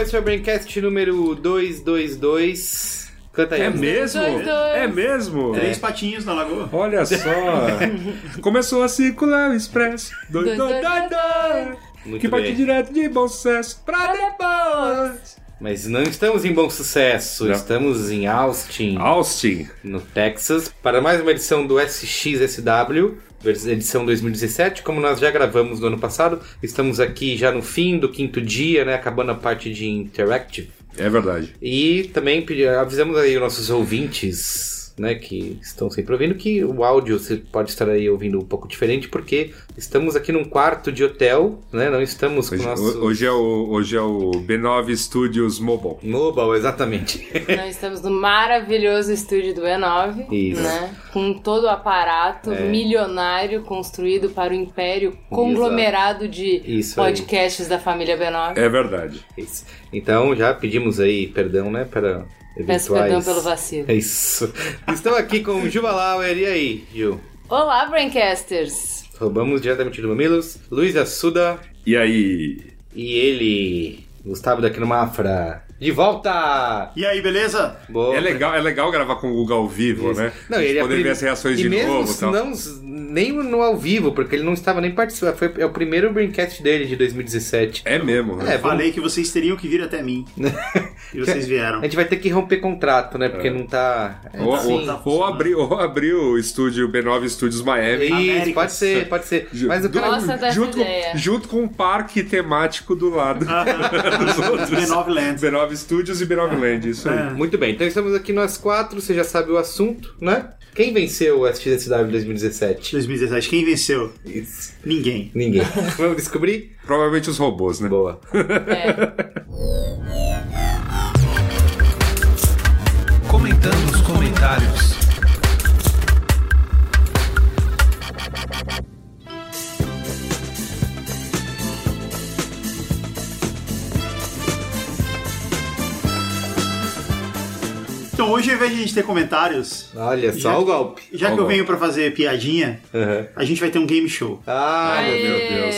esse é o Braincast número 222. Canta aí. É mesmo? Dois, dois. É mesmo? Três patinhos na lagoa. Olha só. Começou a circular o expresso. Dois, Dois, dois, dois, Que parte bem. direto de bom sucesso pra depois. Mas não estamos em bom sucesso, Não. estamos em Austin, Austin. no Texas, para mais uma edição do SXSW, edição 2017. Como nós já gravamos no ano passado, estamos aqui já no fim do quinto dia, né, acabando a parte de Interactive. É verdade. E também avisamos aí os nossos ouvintes, né, que estão sempre ouvindo, que o áudio você pode estar aí ouvindo um pouco diferente, porque estamos aqui num quarto de hotel, né, não estamos com Hoje, nosso... hoje é o, hoje é o B9 Studios Mobile. Mobile, exatamente. Nós estamos no maravilhoso estúdio do E9, Isso. né? Com todo o aparato É. milionário construído para o império conglomerado de Isso aí. podcasts da família B9. É verdade. Isso. Então já pedimos aí perdão, né, para Peço perdão pelo vacilo. É isso. Estou aqui com o Gil Valauer, e aí, Gil? Olá, Braincasters! Roubamos diretamente do Mamilos, Luiz Assuda E aí? e ele, Gustavo daqui no Mafra. De volta! E aí, beleza? Boa. É legal, é legal gravar com o Google ao vivo, Isso. né? Não, ele é poder prim- ver as reações e de mesmo novo tal. não, nem no ao vivo, porque ele não estava nem participando. Foi, é o primeiro Braincast dele de 2017. É mesmo, né? É, vamos- Falei que vocês teriam que vir até mim. e vocês vieram. A gente vai ter que romper contrato, né? Porque não tá. é, Ou, assim, ou, tá ou abrir, ou abrir o estúdio B9 Studios Miami. Isso, pode ser, pode ser. Mas o cara. Dessa junto, ideia. Com, junto com um parque temático do lado. Dos outros. B9 Land. B9 Studios e B9 Land, isso aí. É. Muito bem, então estamos aqui nós quatro, você já sabe o assunto, né? Quem venceu o SXSW 2017? 2017. Quem venceu? Isso. Ninguém. Ninguém. Vamos descobrir? Provavelmente os robôs, né? Boa. É. Comentando nos comentários. Então, hoje, ao invés de a gente ter comentários, Olha só Já- o golpe. já que eu venho pra fazer piadinha, Uhum. a gente vai ter um game show. Ah, meu Deus.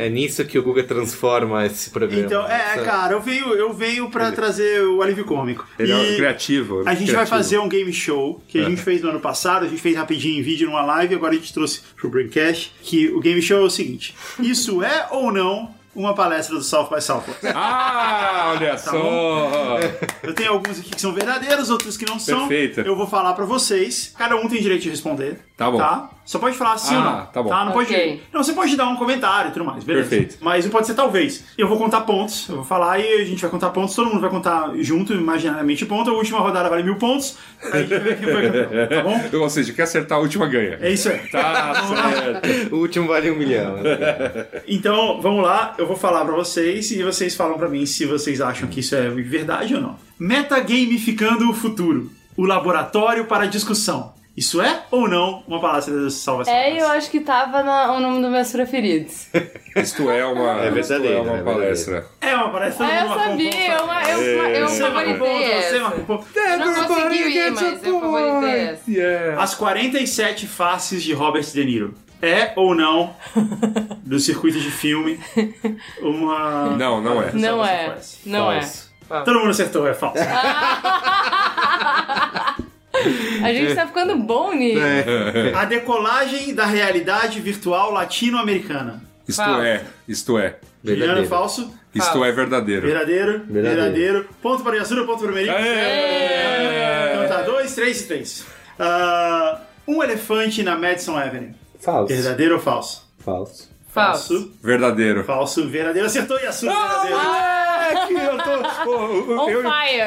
É nisso que o Guga transforma esse programa. Então, é, Essa- cara, eu venho, eu venho pra trazer o alívio cômico. Ele é criativo. A gente criativo. vai fazer um game show que a É. gente fez no ano passado, a gente fez rapidinho em vídeo numa live, agora a gente trouxe pro Braincast, que o game show é o seguinte: isso é ou não uma palestra do South by Southwest? Ah, olha só! Eu tenho alguns aqui que são verdadeiros, outros que não são. Perfeito. Eu vou falar pra vocês. Cada um tem direito de responder. Tá bom. Tá? Só pode falar sim Ah, ou não. tá bom. Não pode. Ok. Não, você pode dar um comentário e tudo mais, beleza? Perfeito. Mas não pode ser talvez. Eu vou contar pontos. Eu vou falar e a gente vai contar pontos. Todo mundo vai contar junto, imaginariamente ponto. A última rodada vale mil pontos. Aí a gente vai ver quem foi campeão. Tá bom? Ou seja, quer acertar a última ganha. É isso aí. Tá certo. O último vale um milhão. Então, vamos lá, eu vou falar pra vocês e vocês falam pra mim se vocês acham que isso é verdade ou não. Metagamificando o futuro. O laboratório para discussão. Isso é ou não uma palestra da salvação? É, eu acho que tava na, o nome dos meus preferidos. Isto é uma, É isto verdadeiro, é uma é palestra. É uma palestra Ah, eu uma- sabia, eu, eu, eu, marcou ponto, favoritei você essa. marcou. Eu não consegui ir, mas eu favoritei essa. Yeah. As 47 faces de Robert De Niro. É ou não, do circuito de filme, uma. Não, não é. Não é, não é. Todo mundo acertou, é falso. A gente tá ficando bom nisso. A decolagem da realidade virtual latino-americana. Isto Falso. é, isto é. Juliano, Verdadeiro. falso. Isto é verdadeiro. Verdadeiro. Verdadeiro. Verdadeiro. Ponto para Yasura, ponto para o Merico. Então tá, dois, três e três. Ah, um elefante na Madison Avenue. Falso. Verdadeiro ou falso? Falso. Falso. Verdadeiro. Falso, verdadeiro. Acertou Yasura, verdadeiro. É que eu tô. On eu,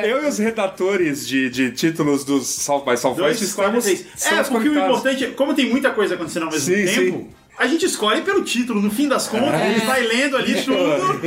eu e os redatores de, de títulos dos South by Southwest Dois, estamos. 46. É, estamos porque o importante é, como tem muita coisa acontecendo ao mesmo Sim, tempo, A gente escolhe pelo título, no fim das contas, a gente vai lendo ali tudo.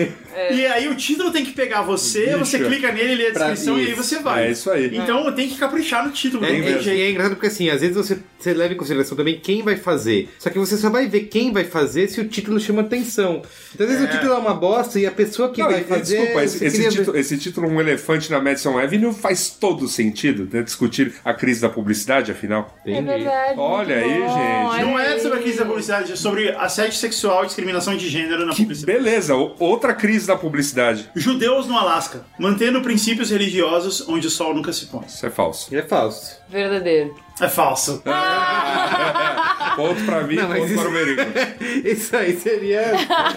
E aí o título tem que pegar você, você Bicho. clica nele, lê a descrição e aí você vai. É isso aí. Então tem que caprichar no título, É, é, e é engraçado porque assim, às vezes você, você leva em consideração também quem vai fazer. Só que você só vai ver quem vai fazer se o título chama atenção. Então às vezes o título é uma bosta e a pessoa que Não, vai e- fazer. desculpa, esse, esse título, esse título, Um Elefante na Madison Avenue, faz todo sentido né, discutir a crise da publicidade, afinal. É verdade. Olha aí, bom, gente. Não é sobre a crise da publicidade, é sobre assédio sexual e discriminação de gênero na Que publicidade. beleza, outra crise da publicidade. Judeus no Alasca, mantendo princípios religiosos onde o sol nunca se põe. Isso é falso. É falso. Verdadeiro. É falso. Ponto pra mim, Não, ponto isso- para o Merigo. Isso aí seria.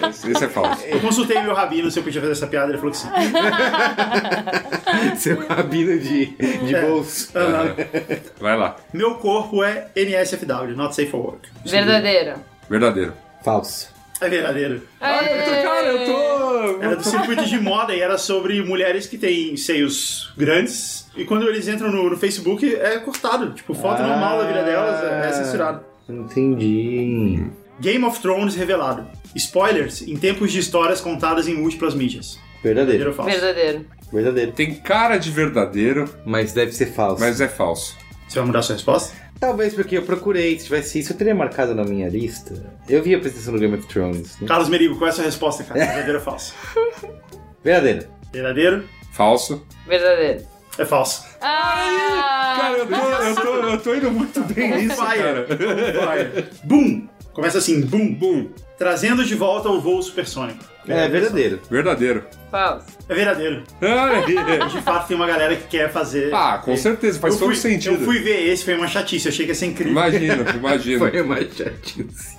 Esse, esse é falso. Eu consultei meu rabino se eu podia fazer essa piada, ele falou que sim. seu rabino de, de É. bolso. Aham. Vai lá. Meu corpo é NSFW, not safe for work. Verdadeiro. Verdadeiro. Falso. É verdadeiro. Cara, eu tô. Era do circuito de moda e era sobre mulheres que têm seios grandes. E quando eles entram no, no Facebook, é cortado. Tipo, foto normal da vida delas é, é censurado. Entendi. Game of Thrones revelado. Spoilers em tempos de histórias contadas em múltiplas mídias. Verdadeiro. Verdadeiro ou falso? Verdadeiro. Verdadeiro. Tem cara de verdadeiro, Mas deve ser falso. mas é falso. Você vai mudar sua resposta? Talvez porque eu procurei. Se tivesse isso, eu teria marcado na minha lista. Eu vi a apresentação do Game of Thrones. né? Carlos Merigo, qual é a sua resposta, cara? Verdadeiro ou falso? Verdadeiro. Verdadeiro? Falso. Verdadeiro. É falso. Ah! Cara, eu tô, eu tô, eu tô indo muito bem nisso, cara. Vai. Boom! Começa assim, boom. Bum. Trazendo de volta o voo supersônico. É, verdadeiro. Verdadeiro. Falso. É verdadeiro. De fato, tem uma galera que quer fazer. Ah, com certeza, faz eu todo fui, sentido. Eu fui ver esse, foi uma chatice, eu achei que ia ser incrível. Imagino, imagino. Foi uma chatice.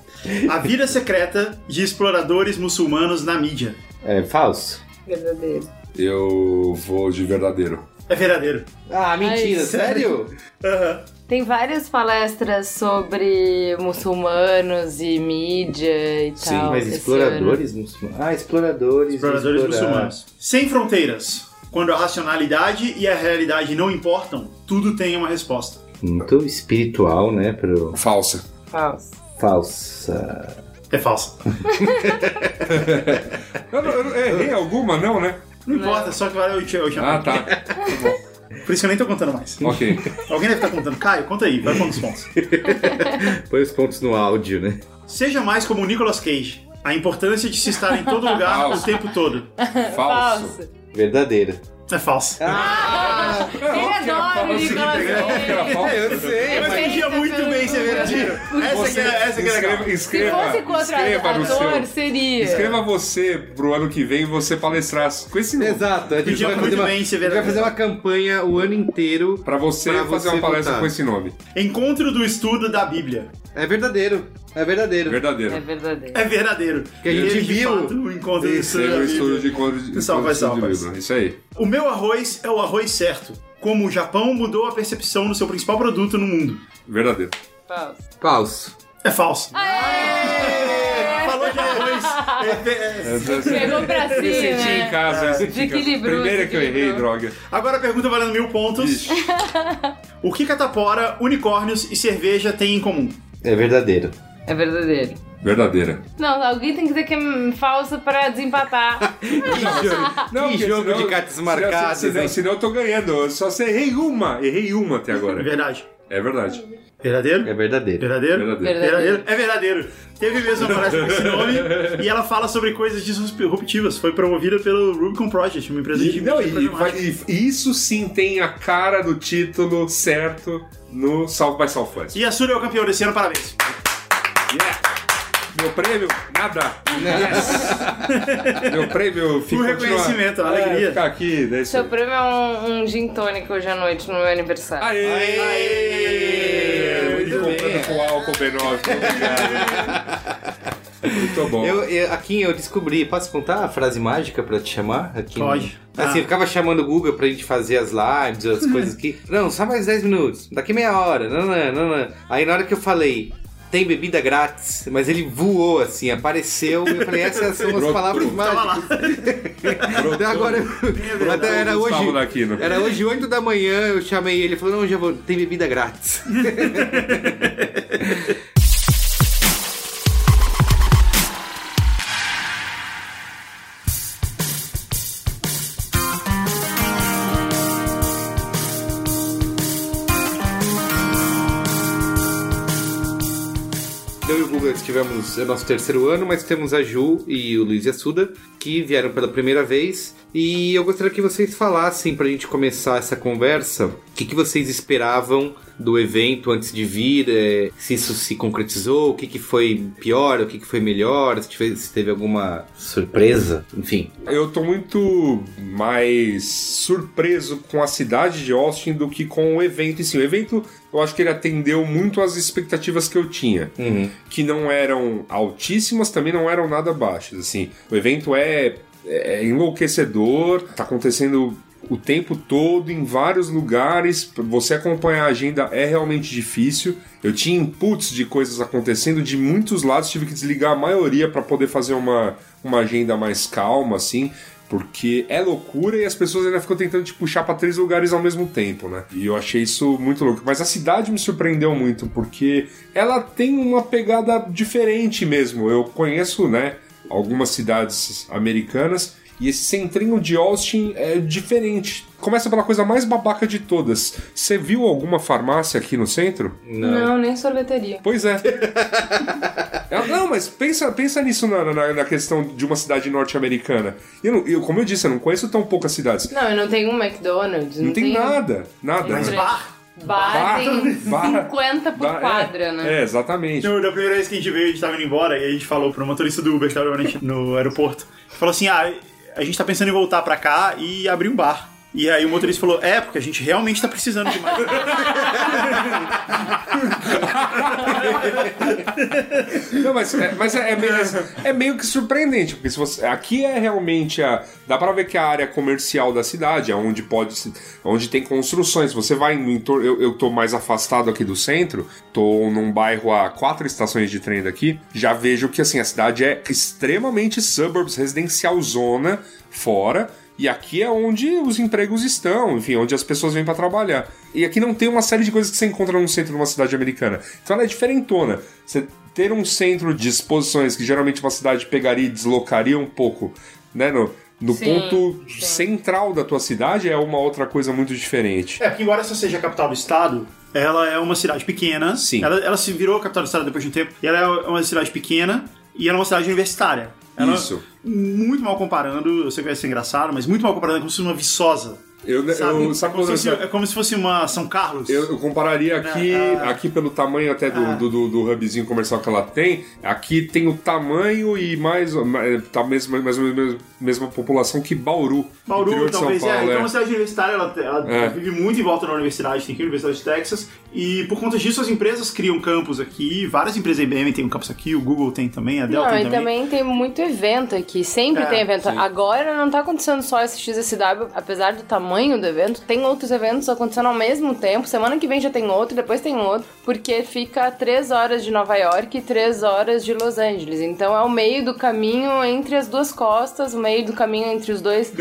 A vida secreta de exploradores muçulmanos na mídia. É, falso. Verdadeiro. Eu vou de verdadeiro. É verdadeiro. Ah, mentira, Ai, sério? Aham. Tem várias palestras sobre muçulmanos e mídia e Sim, tal. Mas esse exploradores muçulmanos. Ah, exploradores. Exploradores explorar. muçulmanos. Sem fronteiras. Quando a racionalidade e a realidade não importam, tudo tem uma resposta. Muito espiritual, né? Pro Falsa. ano. Falso. falsa. É falso. Eu, não- eu não- errei alguma, não, né? Não importa, só que vai eu, eu chamar. Ah, tá. Por isso que eu nem tô contando mais. Ok. Alguém deve estar contando. Caio, conta aí, vai quantos pontos. Põe os pontos no áudio, né? Seja mais como o Nicolas Cage. A importância de se estar em todo lugar Falso. o tempo todo. Falso. Verdadeira. É falso. Ah, Ele adora o Nicolas Era Cage. falso. eu sei, Eu entendia muito bem ser verdadeiro. Essa que é, essa que é escreva, Se escreva, fosse escreva no ator, seu. seria. Escreva você pro ano que vem você palestrar com esse nome. Exato, a gente vai muito fazer, uma, bem vai verdadeiro. fazer uma campanha o ano inteiro. Pra você Pra fazer você uma palestra votar. com esse nome. Encontro do estudo da Bíblia. É verdadeiro. É verdadeiro. Verdadeiro. É verdadeiro. É verdadeiro. Que a gente viu. o encontro do estudo. Isso aí. O meu arroz é o arroz certo. Como o Japão mudou a percepção do seu principal produto no mundo. Verdadeiro. Falso. Falso. É falso. Aê! Falou de arroz. É, é, Pegou pra si, Me senti em né? casa. senti. Desequilibrou, Primeira que eu errei, droga. Agora a pergunta valendo mil pontos. Ixi. O que catapora, unicórnios e cerveja têm em comum? É verdadeiro. É verdadeiro. Verdadeira. Não, alguém tem que dizer que é falso pra desempatar. que jogo, que jogo de cartas marcadas, Senão, hein? senão eu tô ganhando. Eu só sei, errei uma. Errei uma até É agora. verdade. É verdade. Verdadeiro? É verdadeiro. Verdadeiro? Verdadeiro. Verdadeiro? É verdadeiro. Teve mesmo uma palestra com esse nome e ela fala sobre coisas disruptivas. Foi promovida pelo Rubicon Project, uma empresa de não, e, vai- e isso sim tem a cara do título certo no South by Southwest. E a Sura é o campeão desse ano, parabéns. Yeah. Meu prêmio, nada. Yes. Meu prêmio fica O reconhecimento, a alegria. É, ficar aqui, isso Seu prêmio é um, um gin tônico hoje à noite no meu aniversário. Aê! Aê! Muito Muito comprando com álcool B9. Obrigado. Muito bom. Eu, eu, aqui eu descobri, posso contar a frase mágica pra te chamar? Aqui no- Pode. Assim, Ah. eu ficava chamando o Google pra gente fazer as lives, as coisas aqui. Não, só mais 10 minutos. Daqui meia hora. Não, não, não, não. Aí na hora que eu falei, tem bebida grátis, mas ele voou assim, apareceu. E eu falei, essas são as palavras mágicas. Até agora eu. Até era Gustavo hoje. Era hoje 8 da manhã, eu chamei ele, ele falou, não, já vou, tem bebida grátis. estivemos é nosso terceiro ano, mas temos a Ju e o Luiz Assuda que vieram pela primeira vez. E eu gostaria que vocês falassem pra gente começar essa conversa, o que, que vocês esperavam do evento antes de vir, é, se isso se concretizou, o que, que foi pior, o que, que foi melhor, se teve, se teve alguma surpresa, enfim. Eu tô muito mais surpreso com a cidade de Austin do que com o evento em si. O evento, eu acho que ele atendeu muito às expectativas que eu tinha, que não eram altíssimas, também não eram nada baixas. Assim, o evento é, é enlouquecedor, tá acontecendo o tempo todo em vários lugares. Você acompanhar a agenda é realmente difícil. Eu tinha inputs de coisas acontecendo de muitos lados, tive que desligar a maioria para poder fazer uma, uma agenda mais calma, assim. Porque é loucura e as pessoas ainda ficam tentando te puxar para três lugares ao mesmo tempo, né? E eu achei isso muito louco. Mas a cidade me surpreendeu muito, porque ela tem uma pegada diferente mesmo. Eu conheço, né, algumas cidades americanas e esse centrinho de Austin é diferente. Começa pela coisa mais babaca de todas. Você viu alguma farmácia aqui no centro? Não, nem sorveteria. Pois é. É, Não, mas pensa, pensa nisso na, na, na questão de uma cidade norte-americana. Eu, não- eu, como eu disse, eu não conheço tão poucas cidades. Não, eu não tenho um McDonald's. Não, tem, nada, nada. Mas? Bar. Bar Bar, tem bar, 50 por Bar- é, quadra, né? É, exatamente. No, da primeira vez que a gente veio, a gente tava indo embora e a gente falou pro motorista do Uber que tava no aeroporto. Falou assim: ah, a gente tá pensando em voltar pra cá e abrir um bar. E aí o motorista falou: é, porque a gente realmente tá precisando de mais. Não, mas, é, mas é, é meio, é meio que surpreendente, porque se você, aqui é realmente a. Dá pra ver que a área comercial da cidade é onde pode. onde tem construções. Você vai no entorno. Eu, eu tô mais afastado aqui do centro, tô num bairro a quatro estações de trem daqui. Já vejo que assim, a cidade é extremamente suburbs, residencial zona, fora. E aqui é onde os empregos estão, enfim, onde as pessoas vêm pra trabalhar. E aqui não tem uma série de coisas que você encontra num centro de uma cidade americana. Então ela é diferentona. Você ter um centro de exposições que geralmente uma cidade pegaria e deslocaria um pouco, né, no, no Sim, ponto sim. central da tua cidade é uma outra coisa muito diferente. É, porque embora essa seja a capital do estado, ela é uma cidade pequena. Sim. Ela, ela se virou a capital do estado depois de um tempo. E ela é uma cidade pequena e ela é uma cidade universitária. Ela, Isso. Muito mal comparando, eu sei que vai ser engraçado, mas muito mal comparando com se fosse uma Viçosa. Eu, Sabe? eu, sabe é, como fosse, é como se fosse uma São Carlos. Eu, eu compararia aqui, É, é. aqui pelo tamanho até do, É. do, do, do hubzinho comercial que ela tem. Aqui tem o tamanho e mais, mais tá mesmo, mais ou menos mesma população que Bauru. Bauru, talvez, é. Paulo, Então, é. uma cidade universitária, ela, ela É. vive muito em volta da universidade, tem aqui a Universidade de Texas, e por conta disso as empresas criam campus aqui, várias empresas, a IBM tem um campus aqui, o Google tem também, a Dell Não, tem e também. também tem muito evento aqui. Sempre É, tem evento. sim. Agora não tá acontecendo só esse XSW, apesar do tamanho do evento, tem outros eventos acontecendo ao mesmo tempo. Semana que vem já tem outro, depois tem outro, porque fica três horas de Nova York e três horas de Los Angeles. Então é o meio do caminho entre as duas costas, o meio do caminho entre os dois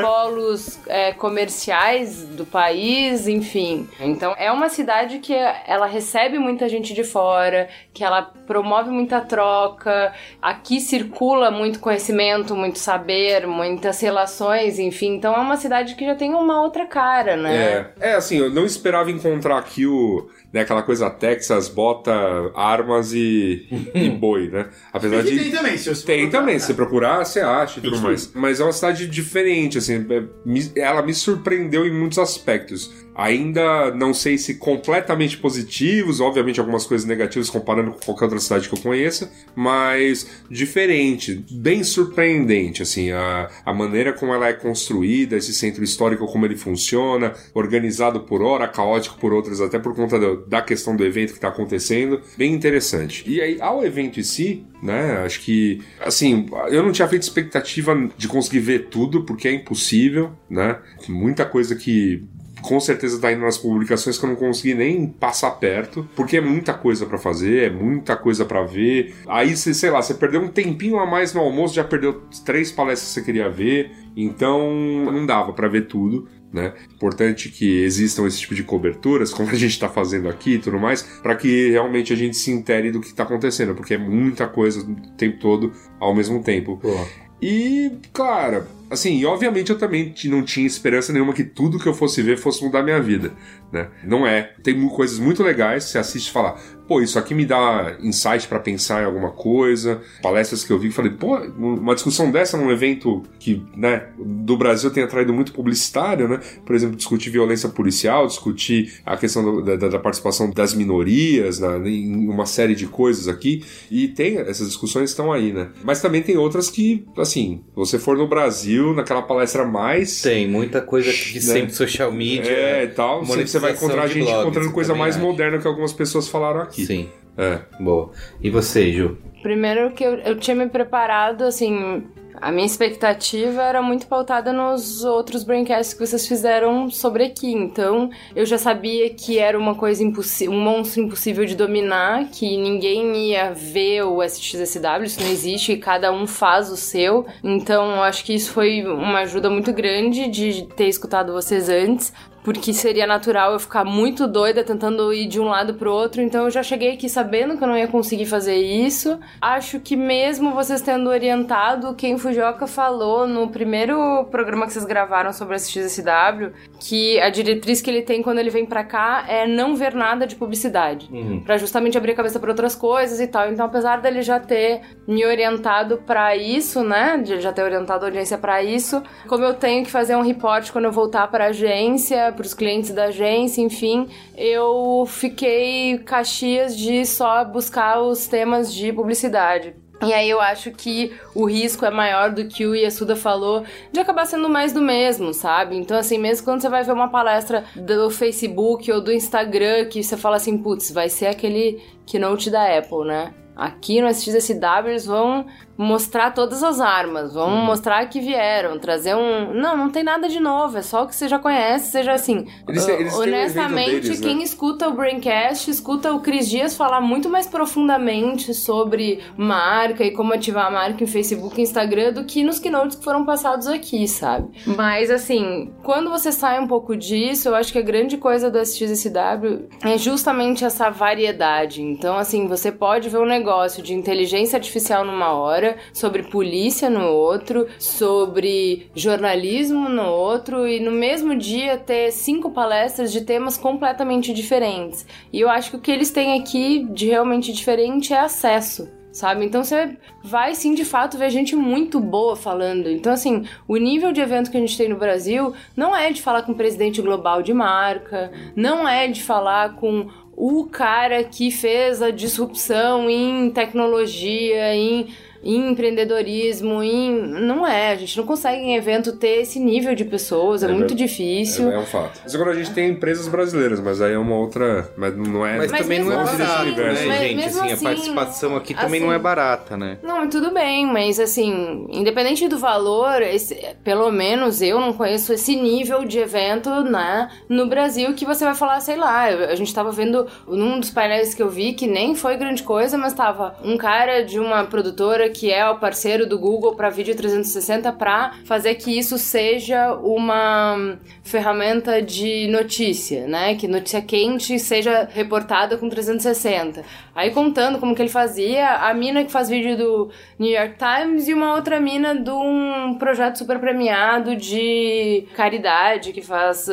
polos é, comerciais do país, enfim. Então é uma cidade que ela recebe muita gente de fora, que ela promove muita troca, aqui circula muito conhecimento, muito saber, muitas relações, enfim. Então é uma cidade que já tem uma outra cara, né? É, é assim, eu não esperava encontrar aqui o, né, aquela coisa Texas, bota armas e, e boi, né? Apesar de tem também, se você Tem procurar. também, se você procurar, você acha e tudo mais. Mas é uma cidade diferente, assim, é, ela me surpreendeu em muitos aspectos. Ainda não sei se completamente positivos, obviamente algumas coisas negativas comparando com qualquer outra cidade que eu conheça, mas diferente, bem surpreendente, assim, a, a maneira como ela é construída, esse centro histórico, como ele funciona, organizado por hora, caótico por outras, até por conta do- da questão do evento que está acontecendo, bem interessante. E aí, ao evento em si, né, acho que, assim, eu não tinha feito expectativa de conseguir ver tudo, porque é impossível, né, muita coisa que com certeza tá indo nas publicações que eu não consegui nem passar perto, porque é muita coisa pra fazer, é muita coisa pra ver. Aí, você, sei lá, você perdeu um tempinho a mais no almoço, já perdeu três palestras que você queria ver, então não dava pra ver tudo. Né? Importante que existam esse tipo de coberturas, como a gente está fazendo aqui e tudo mais, para que realmente a gente se intere do que está acontecendo, porque é muita coisa o tempo todo ao mesmo tempo. Pô. E, cara, Assim, e obviamente eu também não tinha esperança nenhuma que tudo que eu fosse ver fosse mudar minha vida, né? Não é. Tem coisas muito legais, você assiste e fala, pô, isso aqui me dá insight pra pensar em alguma coisa. Palestras que eu vi, falei, pô, uma discussão dessa num evento que, né, do Brasil tem atraído muito publicitário, né? Por exemplo, discutir violência policial, discutir a questão do- da, da- participação das minorias em uma série de coisas aqui. E tem, essas discussões estão aí, né? Mas também tem outras que, assim, você for no Brasil, naquela palestra mais. Tem muita coisa de Né? sempre social media. É, e tal. Sempre você vai encontrar gente encontrando coisa mais acho. moderna que algumas pessoas falaram aqui. Sim, É. boa. E você, Ju? Primeiro que eu, eu tinha me preparado, assim, a minha expectativa era muito pautada nos outros braincasts que vocês fizeram sobre aqui. Então, eu já sabia que era uma coisa impossível, um monstro impossível de dominar, que ninguém ia ver o SXSW, isso não existe, e cada um faz o seu. Então, eu acho que isso foi uma ajuda muito grande de ter escutado vocês antes porque seria natural eu ficar muito doida tentando ir de um lado pro outro, então eu já cheguei aqui sabendo que eu não ia conseguir fazer isso. Acho que mesmo vocês tendo orientado, quem Fujioka falou no primeiro programa que vocês gravaram sobre a SXSW, que a diretriz que ele tem quando ele vem pra cá é não ver nada de publicidade. Uhum. Pra justamente abrir a cabeça pra outras coisas e tal. Então, apesar dele já ter me orientado pra isso, né, de já ter orientado a audiência pra isso, como eu tenho que fazer um report quando eu voltar pra agência, pros clientes da agência, enfim, eu fiquei caxias de só buscar os temas de publicidade. E aí eu acho que o risco é maior do que o Yasuda falou de acabar sendo mais do mesmo, sabe? Então, assim, mesmo quando você vai ver uma palestra do Facebook ou do Instagram que você fala assim, putz, vai ser aquele keynote da Apple, né? Aqui no SXSW eles vão mostrar todas as armas, vão mostrar que vieram, trazer um. Não, não tem nada de novo, é só o que você já conhece, seja assim. Eles têm- eles honestamente, deles, né? quem escuta o Braincast, escuta o Cris Dias falar muito mais profundamente sobre marca e como ativar a marca em Facebook e Instagram do que nos keynotes que foram passados aqui, sabe? Mas assim, quando você sai um pouco disso, eu acho que a grande coisa do SXSW é justamente essa variedade. Então, assim, você pode ver um negócio de inteligência artificial numa hora, sobre polícia no outro, sobre jornalismo no outro, e no mesmo dia ter cinco palestras de temas completamente diferentes. E eu acho que o que eles têm aqui de realmente diferente é acesso. Sabe? Então você vai sim de fato ver gente muito boa falando. Então, assim, o nível de evento que a gente tem no Brasil não é de falar com o presidente global de marca, não é de falar com o cara que fez a disrupção em tecnologia, em, em empreendedorismo, em. Não é, a gente não consegue em evento ter esse nível de pessoas, é, É muito verdade. difícil. É, é um fato. Mas agora a gente tem empresas brasileiras, mas aí é uma outra. Mas não é. Mas, Mas também não é assim, barato, mas né, gente? mesmo Assim, a assim, participação aqui também assim- não é barata, né? Não, mas tudo bem, mas assim, independente do valor, esse- pelo menos eu não conheço esse nível de evento, né, no Brasil que você vai falar, sei lá, a gente tava vendo num dos painéis que eu vi que nem foi grande coisa, mas tava um cara de uma produtora que é o parceiro do Google para vídeo 360 para fazer que isso seja uma ferramenta de notícia, né, que notícia quente seja reportada com 360. Aí contando como que ele fazia, a mina que faz vídeo do New York Times e uma outra mina de um projeto super premiado de caridade que faz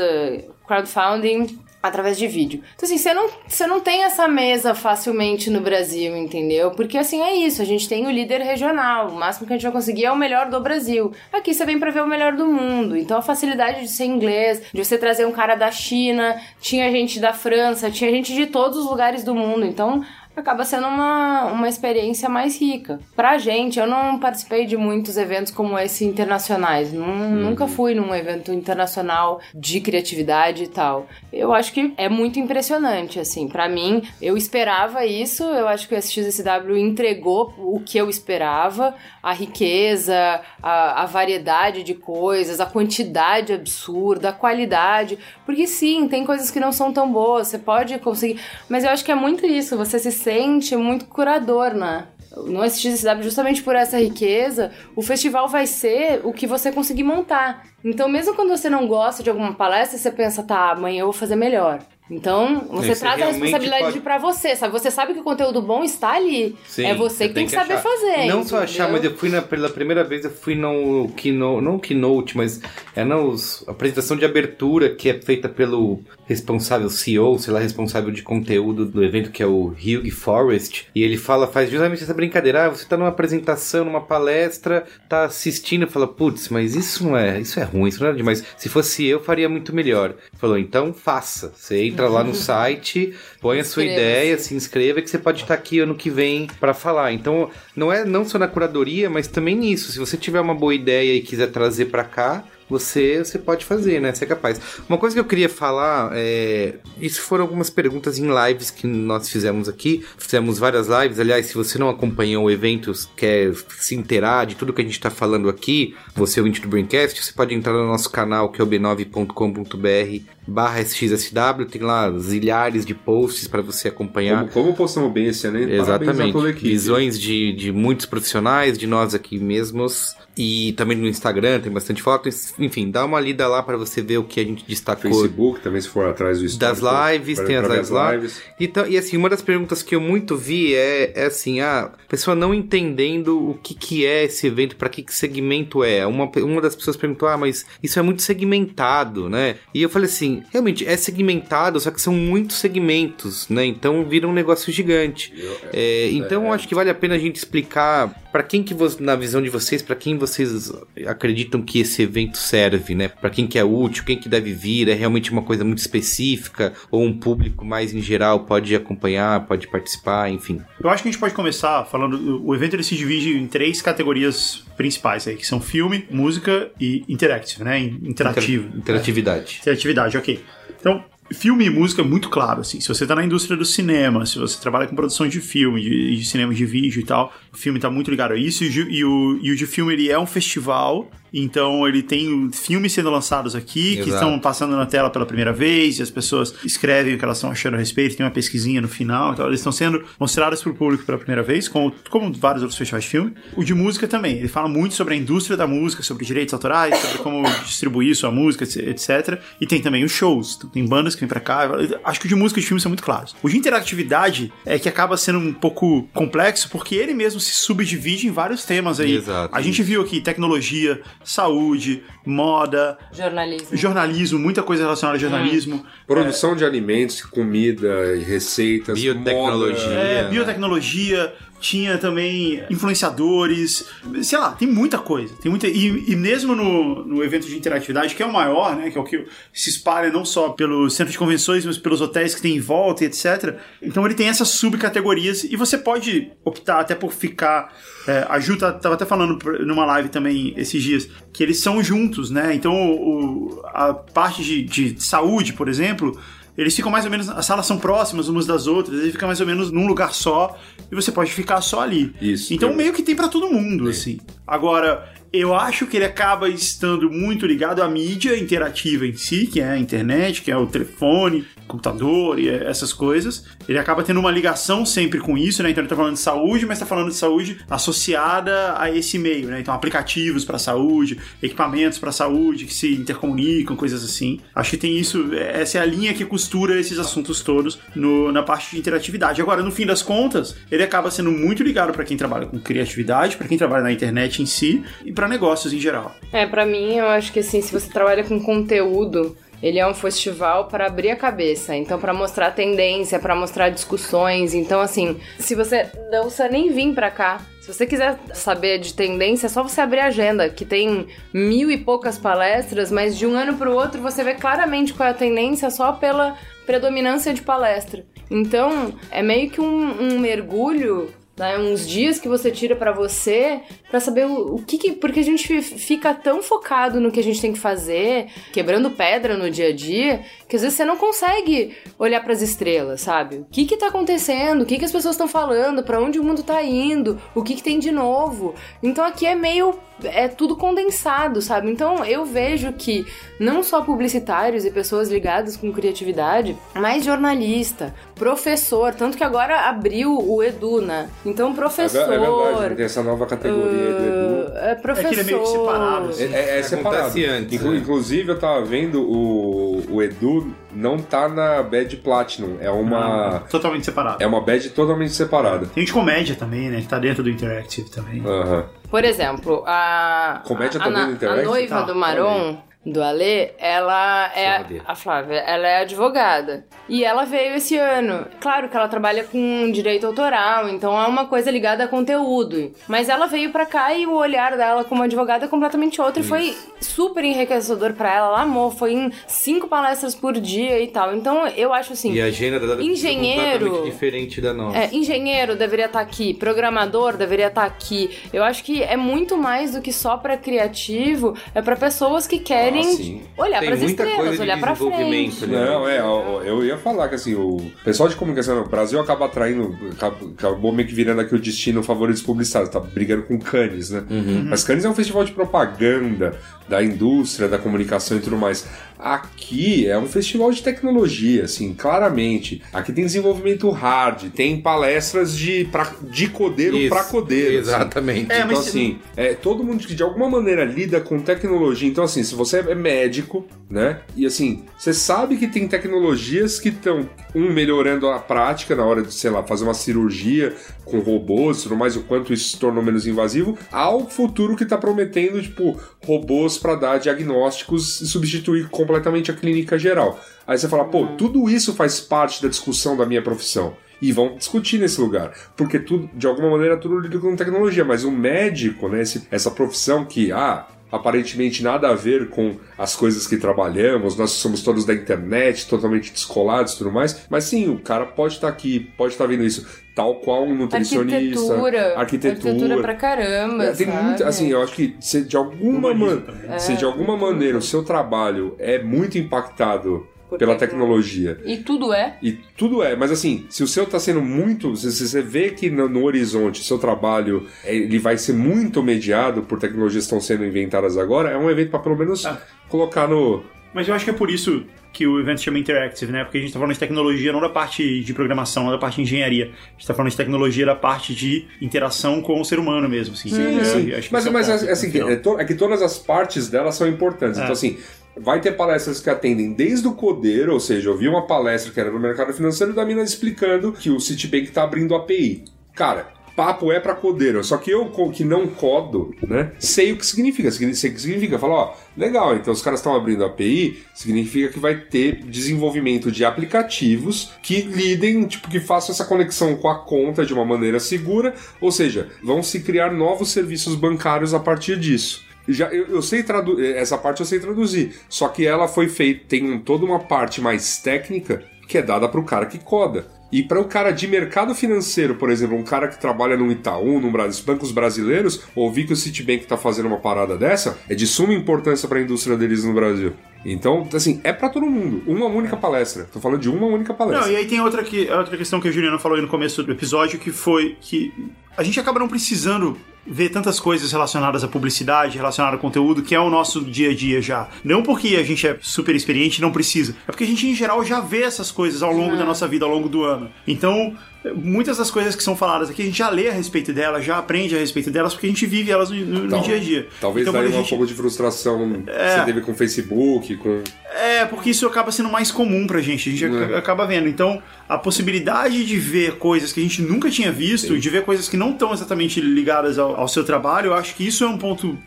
crowdfunding através de vídeo. Então assim, você não, você não tem essa mesa facilmente no Brasil, entendeu? Porque assim, é isso, a gente tem o líder regional, o máximo que a gente vai conseguir é o melhor do Brasil. Aqui você vem pra ver o melhor do mundo. Então a facilidade de ser inglês, de você trazer um cara da China, tinha gente da França, tinha gente de todos os lugares do mundo. Então acaba sendo uma, uma experiência mais rica. Pra gente, eu não participei de muitos eventos como esse internacionais. Nun- Nunca fui num evento internacional de criatividade e tal. Eu acho que é muito impressionante, assim. Pra mim, eu esperava isso. Eu acho que o SXSW entregou o que eu esperava. A riqueza, a, a variedade de coisas, a quantidade absurda, a qualidade. Porque sim, tem coisas que não são tão boas. Você pode conseguir... Mas eu acho que é muito isso. Você se sente muito curador, né? No SXSW, justamente por essa riqueza, o festival vai ser o que você conseguir montar. Então, mesmo quando você não gosta de alguma palestra, você pensa, tá, amanhã eu vou fazer melhor. Então, você traz a responsabilidade pode- pra você, sabe? Você sabe que o conteúdo bom está ali. Sim, é você que tem que, saber achar. fazer. Não só achar, mas eu fui na, pela primeira vez, eu fui no keynote, não keynote, mas é nos, a apresentação de abertura que é feita pelo responsável CEO, sei lá, responsável de conteúdo do evento, que é o Hugh Forrest, e ele fala, faz justamente essa brincadeira, ah, você tá numa apresentação, numa palestra, tá assistindo, e fala, putz, mas isso não é, isso é ruim, isso não é demais. Se fosse eu, faria muito melhor. Falou, então faça. Você entra lá no site, põe a sua ideia, se inscreva que você pode estar aqui ano que vem para falar. Então, não é não só na curadoria, mas também nisso. Se você tiver uma boa ideia e quiser trazer para cá, você, você pode fazer, né? Você é capaz. Uma coisa que eu queria falar é. Isso foram algumas perguntas em lives que nós fizemos aqui. Fizemos várias lives. Aliás, se você não acompanhou o evento, quer se inteirar de tudo que a gente está falando aqui, você ouvinte do Braincast, você pode entrar no nosso canal que é o b9.com.br barra SXSW. Tem lá zilhares de posts para você acompanhar. Como, como postamos bem esse ano, a Exatamente. Visões de, de muitos profissionais, de nós aqui mesmos. E também no Instagram tem bastante fotos. Enfim, dá uma lida lá para você ver o que a gente destacou. Facebook também, se for atrás do Das lives, pra- tem as pra lives lá. Então, e assim, uma das perguntas que eu muito vi é, é assim, a pessoa não entendendo o que, que é esse evento, para que, que segmento é. Uma, uma das pessoas perguntou, ah, mas isso é muito segmentado, né? E eu falei assim, realmente, é segmentado, só que são muitos segmentos, né? Então vira um negócio gigante. É, então eu acho que vale a pena a gente explicar para quem que, vo- na visão de vocês, para quem vocês acreditam que esse evento serve, né? Para quem que é útil, quem que deve vir, é realmente uma coisa muito específica ou um público mais em geral pode acompanhar, pode participar, enfim. Eu acho que a gente pode começar falando. O evento ele se divide em três categorias principais aí, que são filme, música e interactive, né? Interativo. Inter- interatividade. Interatividade, ok. Então, filme e música é muito claro, assim. Se você tá na indústria do cinema, se você trabalha com produção de filme, de, de cinema de vídeo e tal, o filme tá muito ligado a isso. E, e o, e o de filme, ele é um festival, então ele tem filmes sendo lançados aqui, que Exato. estão passando na tela pela primeira vez, e as pessoas escrevem o que elas estão achando a respeito, tem uma pesquisinha no final, então eles estão sendo mostrados para o público pela primeira vez, como, como vários outros festivais de filme. O de música também, ele fala muito sobre a indústria da música, sobre direitos autorais, sobre como distribuir sua música, etc. E tem também os shows, então, tem bandas que vêm pra cá. Acho que o de música e de filme são muito claros. O de interatividade é que acaba sendo um pouco complexo, porque ele mesmo se subdivide em vários temas aí. Exato. A gente viu aqui tecnologia, saúde, moda, Jornalismo. jornalismo, muita coisa relacionada a jornalismo. Produção de alimentos, comida receitas, Biotecnologia. moda. É, biotecnologia, tinha também influenciadores, sei lá, tem muita coisa. Tem muita, e, e mesmo no, no evento de interatividade, que é o maior, né? Que é o que se espalha não só pelo centro de convenções, mas pelos hotéis que tem em volta e etc. Então ele tem essas subcategorias e você pode optar até por ficar. É, a Ju tá- tava até falando numa live também esses dias que eles são juntos, né? Então o, a parte de, de saúde, por exemplo. Eles ficam mais ou menos, as salas são próximas umas das outras, eles ficam mais ou menos num lugar só e você pode ficar só ali. Isso. Então Eu- meio que tem pra todo mundo, assim. Agora, eu acho que ele acaba estando muito ligado à mídia interativa em si, que é a internet, que é o telefone, computador e essas coisas. Ele acaba tendo uma ligação sempre com isso, né? Então ele tá falando de saúde, mas tá falando de saúde associada a esse meio, né? Então aplicativos pra saúde, equipamentos pra saúde que se intercomunicam, coisas assim. Acho que tem isso, essa é a linha que costura esses assuntos todos no- na parte de interatividade. Agora, no fim das contas, ele acaba sendo muito ligado pra quem trabalha com criatividade, pra quem trabalha na internet em si e pra negócios em geral. É, pra mim, eu acho que assim, se você trabalha com conteúdo, ele é um festival para abrir a cabeça, então para mostrar tendência, para mostrar discussões. Então assim, se você não precisa nem vir pra cá, se você quiser saber de tendência, é só você abrir a agenda, que tem mil e poucas palestras, mas de um ano pro outro você vê claramente qual é a tendência só pela predominância de palestra. Então, é meio que um, um mergulho né, uns dias que você tira pra você pra saber o, o que, que porque a gente fi- fica tão focado no que a gente tem que fazer, quebrando pedra no dia a dia, que às vezes você não consegue olhar pras estrelas, sabe? O que que tá acontecendo? O que que as pessoas estão falando? Pra onde o mundo tá indo? O que que tem de novo? Então aqui é meio é tudo condensado, sabe? Então eu vejo que não só publicitários e pessoas ligadas com criatividade, mas jornalista, professor, tanto que agora abriu o Edu, né? Então, professor. É, é verdade, tem essa nova categoria aí do Edu. uh, é professor. É que ele é meio que separado, assim. É, é, é separado. Acontece antes, Inclu- né? Inclusive, eu tava vendo o, o Edu não tá na Bad Platinum. É uma. Totalmente separado. É uma Bad totalmente separada. Tem de comédia também, né? Que tá dentro do Interactive também. Aham. Por exemplo, a. Comédia a, também a, a Interactive? noiva Tá, do Maron, do Alê, ela é. Flávia. A Flávia, ela é advogada. E ela veio esse ano. Claro que ela trabalha com direito autoral, então é uma coisa ligada a conteúdo. Mas ela veio pra cá e o olhar dela como advogada é completamente outro. E foi super enriquecedor pra ela. Ela amou. Foi em cinco palestras por dia e tal. Então eu acho assim. E a agenda da é Engenheiro- completamente diferente da nossa. É, engenheiro deveria estar aqui, programador deveria estar aqui. Eu acho que é muito mais do que só pra criativo, é pra pessoas que querem Ah, sim. olhar Tem pras muita estrelas, coisa de olhar pra desenvolvimento, frente. né? Não, é, eu, ia falar que assim, o pessoal de comunicação no Brasil acaba atraindo, acaba- acabou meio que virando aqui o destino favorito dos publicitários, tá brigando com Cannes, né? Mas Cannes é um festival de propaganda da indústria, da comunicação e tudo mais. Aqui é um festival de tecnologia, assim, claramente. Aqui tem desenvolvimento hard, tem palestras de, pra, de codeiro pra codeiro. assim. Exatamente. É, então, assim, é, todo mundo que de alguma maneira lida com tecnologia. Então, assim, se você é médico, né? E assim, você sabe que tem tecnologias que estão, um, melhorando a prática na hora de, sei lá, fazer uma cirurgia com robôs e tudo mais, o quanto isso se tornou menos invasivo, ao futuro que tá prometendo, tipo, robôs para dar diagnósticos e substituir completamente a clínica geral. Aí você fala, pô, tudo isso faz parte da discussão da minha profissão e vão discutir nesse lugar. Porque tudo, de alguma maneira, tudo lida com tecnologia. Mas o médico, né, esse- essa profissão que, ah, aparentemente nada a ver com as coisas que trabalhamos, nós somos todos da internet, totalmente descolados e tudo mais. Mas sim, o cara pode estar aqui, pode estar vendo isso. Tal qual um nutricionista. Arquitetura. Arquitetura. Arquitetura pra caramba. É, tem sabe? muito, assim, eu acho que se de alguma, man... também. se de alguma maneira o seu trabalho é muito impactado Por pela tecnologia. tecnologia E tudo é. e tudo é, mas assim, se o seu tá sendo muito. Se se você vê que no, no horizonte o seu trabalho é, ele vai ser muito mediado por tecnologias que estão sendo inventadas agora, é um evento para pelo menos Ah. colocar no. Mas eu acho que é por isso que o evento chama Interactive, né? Porque a gente tá falando de tecnologia não da parte de programação, não da parte de engenharia. A gente tá falando de tecnologia da parte de interação com o ser humano mesmo, assim. Sim, Eu sim. acho que Mas, é mas ponto, é, assim, é, é que todas as partes delas são importantes. É. Então, assim, vai ter palestras que atendem desde o codeiro, ou seja, eu vi uma palestra que era no mercado financeiro da mina explicando que o Citibank tá abrindo API. Cara. Papo é pra codeiro, só que eu que não codo, né? Sei o que significa. Signi- Sei o que significa. Fala, ó, legal, então os caras estão abrindo API, significa que vai ter desenvolvimento de aplicativos que lidem, tipo, que façam essa conexão com a conta de uma maneira segura, ou seja, vão se criar novos serviços bancários a partir disso. Já, eu, eu sei tradu essa parte eu sei traduzir, só que ela foi feita, tem toda uma parte mais técnica que é dada para o cara que coda. E para o cara de mercado financeiro, por exemplo, um cara que trabalha no Itaú, no Brasil, bancos brasileiros, ouvir que o Citibank está fazendo uma parada dessa é de suma importância para a indústria deles no Brasil. Então, assim, é para todo mundo. Uma única palestra. Tô falando de uma única palestra. Não, e aí tem outra, que, outra questão que a Juliana falou aí no começo do episódio, que foi que a gente acaba não precisando ver tantas coisas relacionadas à publicidade, relacionadas ao conteúdo, que é o nosso dia a dia já. Não porque a gente é super experiente e não precisa, é porque a gente, em geral, já vê essas coisas ao longo da nossa vida, ao longo do ano. Então, muitas das coisas que são faladas aqui, a gente já lê a respeito delas, já aprende a respeito delas, porque a gente vive elas no, no- Tal- dia a dia. Talvez então, daí a um gente- pouco de frustração que É. você teve com o Facebook, com. É, porque isso acaba sendo mais comum pra gente, a gente É. ac- acaba vendo. Então, a possibilidade de ver coisas que a gente nunca tinha visto, de ver coisas que não estão exatamente ligadas ao, ao seu trabalho, eu acho que isso é um ponto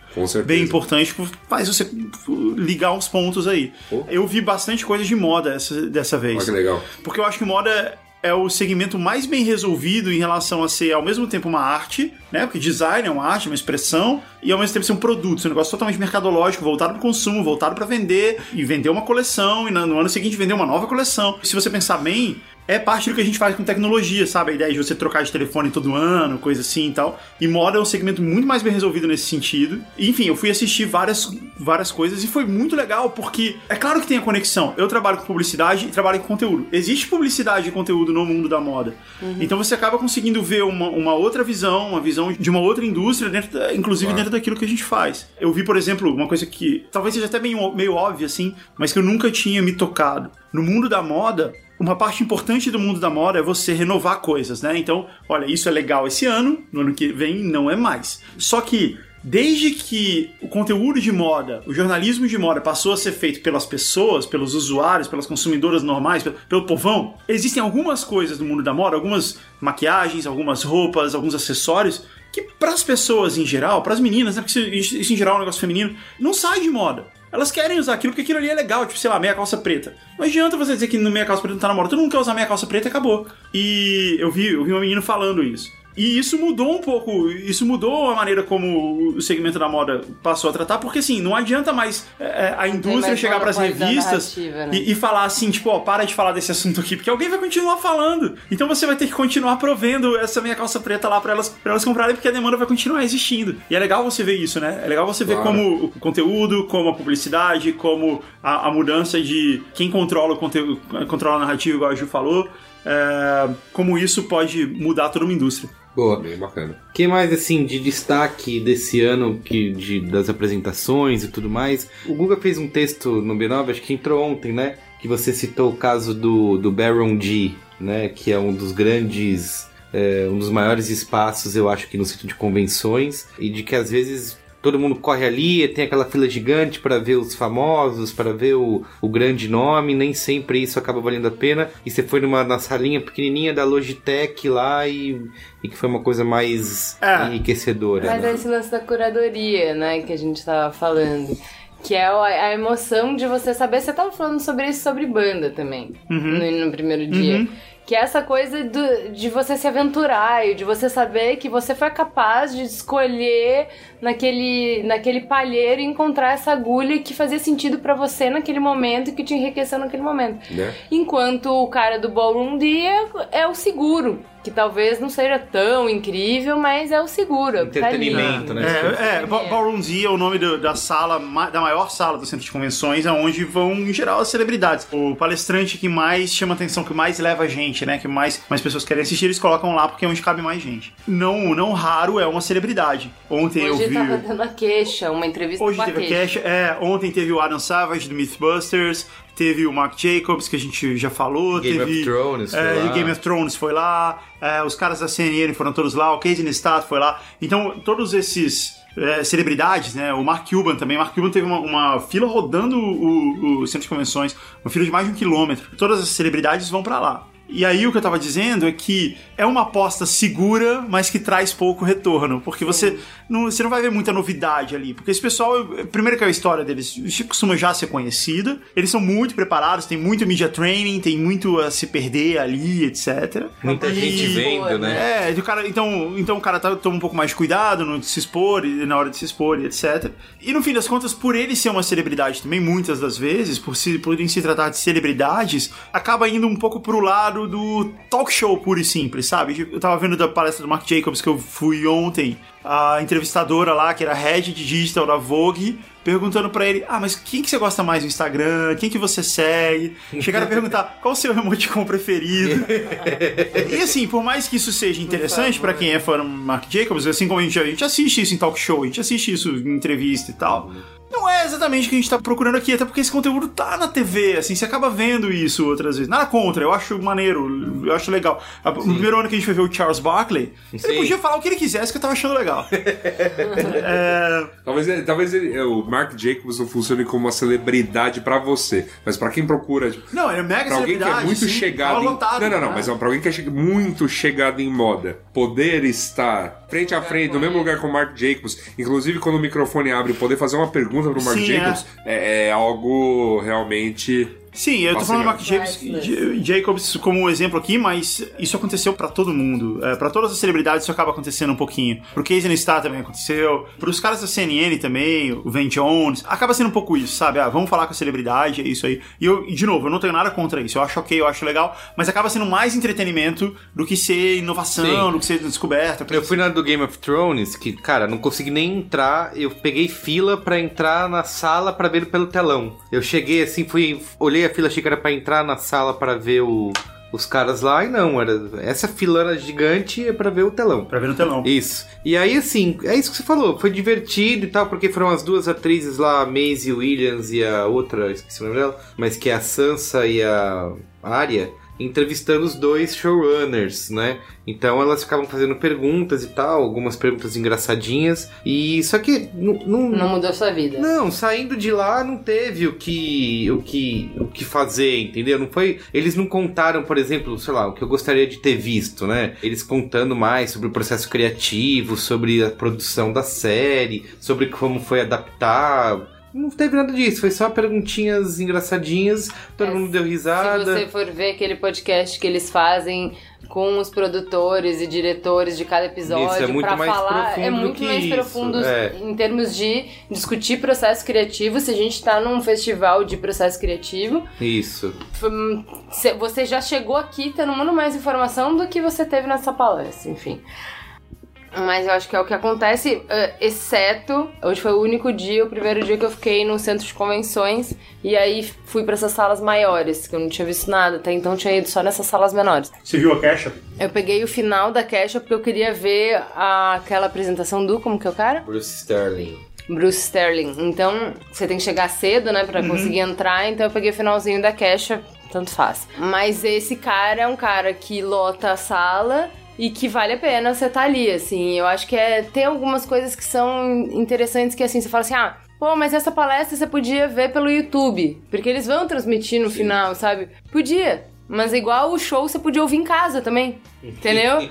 bem importante, faz você ligar os pontos aí. Pô. Eu vi bastante coisa de moda essa, dessa vez. Olha que legal. Porque eu acho que moda é o segmento mais bem resolvido em relação a ser ao mesmo tempo uma arte, né? Porque design é uma arte, uma expressão, e ao mesmo tempo ser um produto, ser um negócio totalmente mercadológico, voltado para o consumo, voltado para vender, e vender uma coleção, e no ano seguinte vender uma nova coleção. Se você pensar bem, é parte do que a gente faz com tecnologia, sabe? A ideia de você trocar de telefone todo ano, coisa assim e tal. E moda é um segmento muito mais bem resolvido nesse sentido. E, enfim, eu fui assistir várias, várias coisas e foi muito legal, porque é claro que tem a conexão. Eu trabalho com publicidade e trabalho com conteúdo. Existe publicidade e conteúdo no mundo da moda. Então você acaba conseguindo ver uma, uma outra visão, uma visão de uma outra indústria, dentro da- inclusive Claro. dentro daquilo que a gente faz. Eu vi, por exemplo, uma coisa que talvez seja até meio, meio óbvia, assim, mas que eu nunca tinha me tocado. No mundo da moda, uma parte importante do mundo da moda é você renovar coisas, né? Então, olha, isso é legal esse ano, no ano que vem não é mais. Só que desde que o conteúdo de moda, o jornalismo de moda passou a ser feito pelas pessoas, pelos usuários, pelas consumidoras normais, pelo, povão, existem algumas coisas no mundo da moda, algumas maquiagens, algumas roupas, alguns acessórios que para as pessoas em geral, para as meninas, né, porque isso em geral é um negócio feminino, não sai de moda. Elas querem usar aquilo porque aquilo ali é legal, tipo, sei lá, meia calça preta. Não adianta você dizer que no meia calça preta não tá na moda. Todo mundo quer usar meia calça preta e acabou. E eu vi, eu vi um menino falando isso. E isso mudou um pouco, isso mudou a maneira como o segmento da moda passou a tratar, porque assim, não adianta mais é, a indústria mais chegar pras monopólio da revistas né? e, e falar assim, tipo, ó, para de falar desse assunto aqui, porque alguém vai continuar falando. Então você vai ter que continuar provendo essa minha calça preta lá pra elas, pra elas comprarem, porque a demanda vai continuar existindo. E é legal você ver isso, né? É legal você ver Claro. como o conteúdo, como a publicidade, como a, a mudança de quem controla o conteúdo, controla a narrativa, igual a Ju falou, é, como isso pode mudar toda uma indústria. Boa. Bem bacana. O que mais, assim, de destaque desse ano, que, de, das apresentações e tudo mais? O Guga fez um texto no B9, acho que entrou ontem, né? Que você citou o caso do, do Baron G, né? Que é um dos grandes... é, um dos maiores espaços, eu acho que no sítio de convenções. E de que às vezes... Todo mundo corre ali, tem aquela fila gigante para ver os famosos, para ver o, o grande nome, nem sempre isso acaba valendo a pena. E você foi numa na salinha pequenininha da Logitech lá e, e que foi uma coisa mais É. enriquecedora. Mas né? é esse lance da curadoria, né, que a gente tava falando. Que é a emoção de você saber. Você tava falando sobre isso sobre banda também. No, no primeiro dia. Que é essa coisa do- de você se aventurar e de você saber que você foi capaz de escolher naquele, naquele palheiro e encontrar essa agulha que fazia sentido pra você naquele momento e que te enriqueceu naquele momento. Né? Enquanto o cara do Ballroom Dia é o seguro. Que talvez não seja tão incrível, mas é o seguro. é tá. Entretenimento, né? É, é, Ba- Ballroom Z é o nome do- da sala, da maior sala do centro de convenções, onde vão, em geral, as celebridades. O palestrante que mais chama atenção, que mais leva a gente, né? Que mais, mais pessoas querem assistir, eles colocam lá porque é onde cabe mais gente. Não, não raro é uma celebridade. Ontem Hoje eu vi. tava dando a queixa, uma entrevista Hoje com a teve a queixa. Cash, é, ontem teve o Adam Savage do Mythbusters, teve o Mark Jacobs, que a gente já falou, Game teve of Thrones foi é, lá. Game of Thrones foi lá, é, os caras da CNN foram todos lá, o Casey Neistat foi lá. Então, todos esses é, celebridades, né? O Mark Cuban também. Mark Cuban teve uma, uma fila rodando o, o centro de convenções, uma fila de mais de um quilômetro. Todas as celebridades vão pra lá. E aí o que eu tava dizendo é que é uma aposta segura, mas que traz pouco retorno, porque você não, você não vai ver muita novidade ali, porque esse pessoal, primeiro que a história deles costuma já ser conhecida, eles são muito preparados, tem muito media training, tem muito a se perder ali, etc. Muita E- gente vendo, né? é, do cara, então, então o cara tá, toma um pouco mais de cuidado no de se expor na hora de se expor etc. E no fim das contas, por ele ser uma celebridade também, muitas das vezes, por se, por se tratar de celebridades, acaba indo um pouco pro lado do talk show puro e simples, sabe? Eu tava vendo da palestra do Mark Jacobs que eu fui ontem, a entrevistadora lá, que era head de digital da Vogue, perguntando pra ele: "Ah, mas quem que você gosta mais no Instagram? Quem que você segue?" Chegaram a perguntar: "Qual o seu emoticon preferido?" E assim, por mais que isso seja interessante pra quem é fã do Mark Jacobs, assim como a gente, a gente assiste isso em talk show, a gente assiste isso em entrevista e tal. Não é exatamente o que a gente tá procurando aqui, até porque esse conteúdo tá na TV, assim, você acaba vendo isso outras vezes. Nada contra, eu acho maneiro, eu acho legal. A- No primeiro ano que a gente foi ver o Charles Barkley, ele Sim. podia falar o que ele quisesse que eu tava achando legal. é, Talvez, ele- talvez ele- o Mark Jacobs não funcione como uma celebridade pra você, mas pra quem procura, tipo, não, ele é mega Pra alguém que é celebridade, muito sim, chegado em... lotado, não, não, não, né? mas pra alguém que é muito chegado em moda, poder estar frente a frente, no mesmo lugar com o Mark Jacobs, inclusive quando o microfone abre, poder fazer uma pergunta pro Mark Sim, Jacobs, é. é algo realmente... Sim, eu tô falando do. Mark Jacobs, Jacobs como um exemplo aqui, mas isso aconteceu pra todo mundo. É, para todas as celebridades isso acaba acontecendo um pouquinho. Pro Casey Neistat também aconteceu. Pros caras da CNN também, o Van Jones. Acaba sendo um pouco isso, sabe? Ah, vamos falar com a celebridade, é isso aí. E eu, de novo, eu não tenho nada contra isso. Eu acho ok, eu acho legal, mas acaba sendo mais entretenimento do que ser inovação, Sim. do que ser descoberta. Eu fui na do Game of Thrones, que, cara, não consegui nem entrar. Eu peguei fila pra entrar na sala pra ver pelo telão. Eu cheguei assim, fui, olhei a fila, achei que era pra entrar na sala pra ver o- os caras lá, e não, era essa filana gigante é pra ver o telão. Pra ver no telão. Isso. E aí, assim, é isso que você falou. Foi divertido e tal, porque foram as duas atrizes lá, a Maisie Williams e a outra, esqueci o nome dela, mas que é a Sansa e a Arya. Entrevistando os dois showrunners, né? Então elas ficavam fazendo perguntas e tal, algumas perguntas engraçadinhas. E só que não, não, mudou sua vida. não, saindo de lá não teve o que o que o que fazer, entendeu? Não foi, eles não contaram, por exemplo, sei lá, o que eu gostaria de ter visto, né? Eles contando mais sobre o processo criativo, sobre a produção da série, sobre como foi adaptar. Não teve nada disso, foi só perguntinhas engraçadinhas, todo É, mundo deu Se risada. você for ver aquele podcast que eles fazem com os produtores e diretores de cada episódio é muito pra mais falar, é muito mais isso, profundo é. em termos de discutir processo criativo. Se a gente tá num festival de processo criativo, Isso. Hum, cê- você já chegou aqui tendo muito mais informação do que você teve nessa palestra, enfim. Mas eu acho que é o que acontece, eh, exceto hoje foi o único dia, o primeiro dia que eu fiquei no centro de convenções e aí fui pra essas salas maiores, que eu não tinha visto nada, até então eu tinha ido só nessas salas menores. Você viu a caixa? Eu peguei o final da Kesha porque eu queria ver a- aquela apresentação do como que é o cara? Bruce Sterling. Bruce Sterling. Então, você tem que chegar cedo, né, pra conseguir entrar. Então, eu peguei o finalzinho da Kesha, tanto faz. Mas esse cara é um cara que lota a sala e que vale a pena você estar ali, assim. Eu acho que é, tem algumas coisas que são interessantes que, assim, você fala assim, ah. Pô, mas essa palestra você podia ver pelo YouTube. Porque eles vão transmitir no final, sabe? Podia. Mas igual o show você podia ouvir em casa também. Entendeu?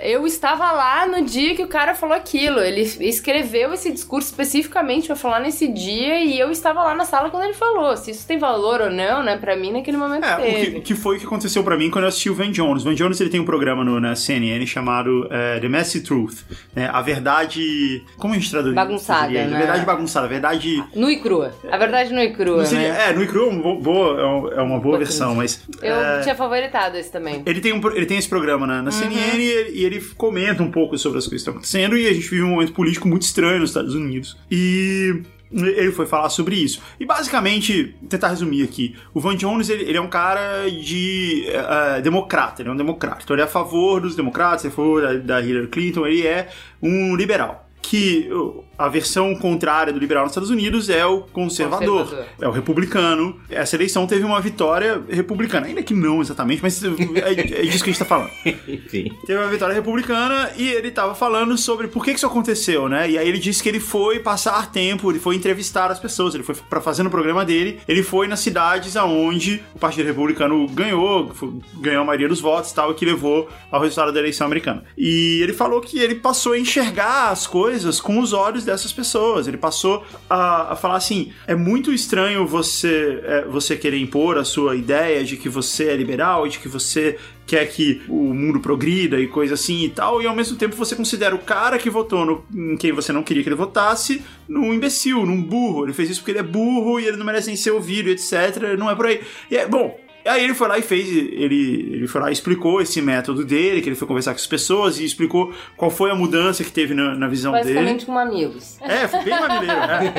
Eu estava lá no dia que o cara falou aquilo. Ele escreveu esse discurso especificamente pra falar nesse dia e eu estava lá na sala quando ele falou. Se isso tem valor ou não, né? Pra mim, naquele momento É, o que, teve. o que foi que aconteceu pra mim quando eu assisti o Van Jones. O Van Jones ele tem um programa no, na CNN chamado é, The Messy Truth. né? a verdade. Como a gente traduz? Bagunçada, né? A verdade bagunçada, a verdade. Nu e crua. A verdade, nu e crua, seria- né? É, no Icru é, um bo- boa- é um- é uma boa versão, mas. Eu é, tinha favoritado esse também. Ele tem, um, ele tem esse programa na, Uhum. na CNN e ele, e ele comenta um pouco sobre as coisas que estão acontecendo e a gente vive um momento político muito estranho nos Estados Unidos. E ele foi falar sobre isso. E basicamente, tentar resumir aqui, o Van Jones ele, ele é um cara de eh, democrata, ele é um democrata. Então ele é a favor dos democratas, se for da, da Hillary Clinton, ele é um liberal. Que uh, a versão contrária do liberal nos Estados Unidos é o conservador, Conservador. é o republicano. Essa eleição teve uma vitória republicana, ainda que não exatamente, mas é, é disso que a gente tá falando. Enfim. Teve uma vitória republicana e ele tava falando sobre por que que isso aconteceu, né? E aí ele disse que ele foi passar tempo, ele foi entrevistar as pessoas, ele foi para fazer no programa dele, ele foi nas cidades aonde o Partido Republicano ganhou, ganhou a maioria dos votos e tal, e que levou ao resultado da eleição americana. E ele falou que ele passou a enxergar as coisas com os olhos dessas pessoas. Ele passou a, a falar assim: é muito estranho você, é, você querer impor a sua ideia de que você é liberal e de que você quer que o mundo progrida e coisa assim e tal, e ao mesmo tempo você considera o cara que votou no, em quem você não queria que ele votasse num imbecil, num burro. Ele fez isso porque ele é burro e ele não merece nem ser ouvido, etc. Não é por aí. E é, bom, Aí ele foi lá e fez, ele, ele foi lá e explicou esse método dele, que ele foi conversar com as pessoas e explicou qual foi a mudança que teve na, na visão dele. Basicamente com amigos. É, foi bem mamileiro, né?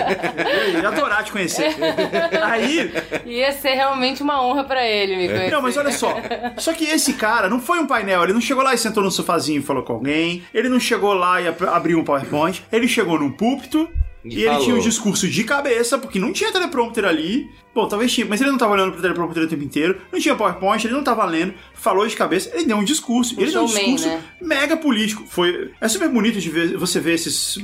Ia adorar te conhecer. Aí, Ia ser realmente uma honra pra ele me conhecer. não, mas olha só. Só que esse cara não foi um painel, ele não chegou lá e sentou no sofazinho e falou com alguém, ele não chegou lá e ab- abriu um PowerPoint, ele chegou num púlpito E e, ele tinha um discurso de cabeça, porque não tinha teleprompter ali. Bom, talvez tinha, mas ele não tava olhando pro teleprompter o tempo inteiro, não tinha PowerPoint, ele não tava lendo, falou de cabeça, ele deu um discurso. Um ele deu um discurso né? mega político. Foi, é super bonito de ver, você ver esses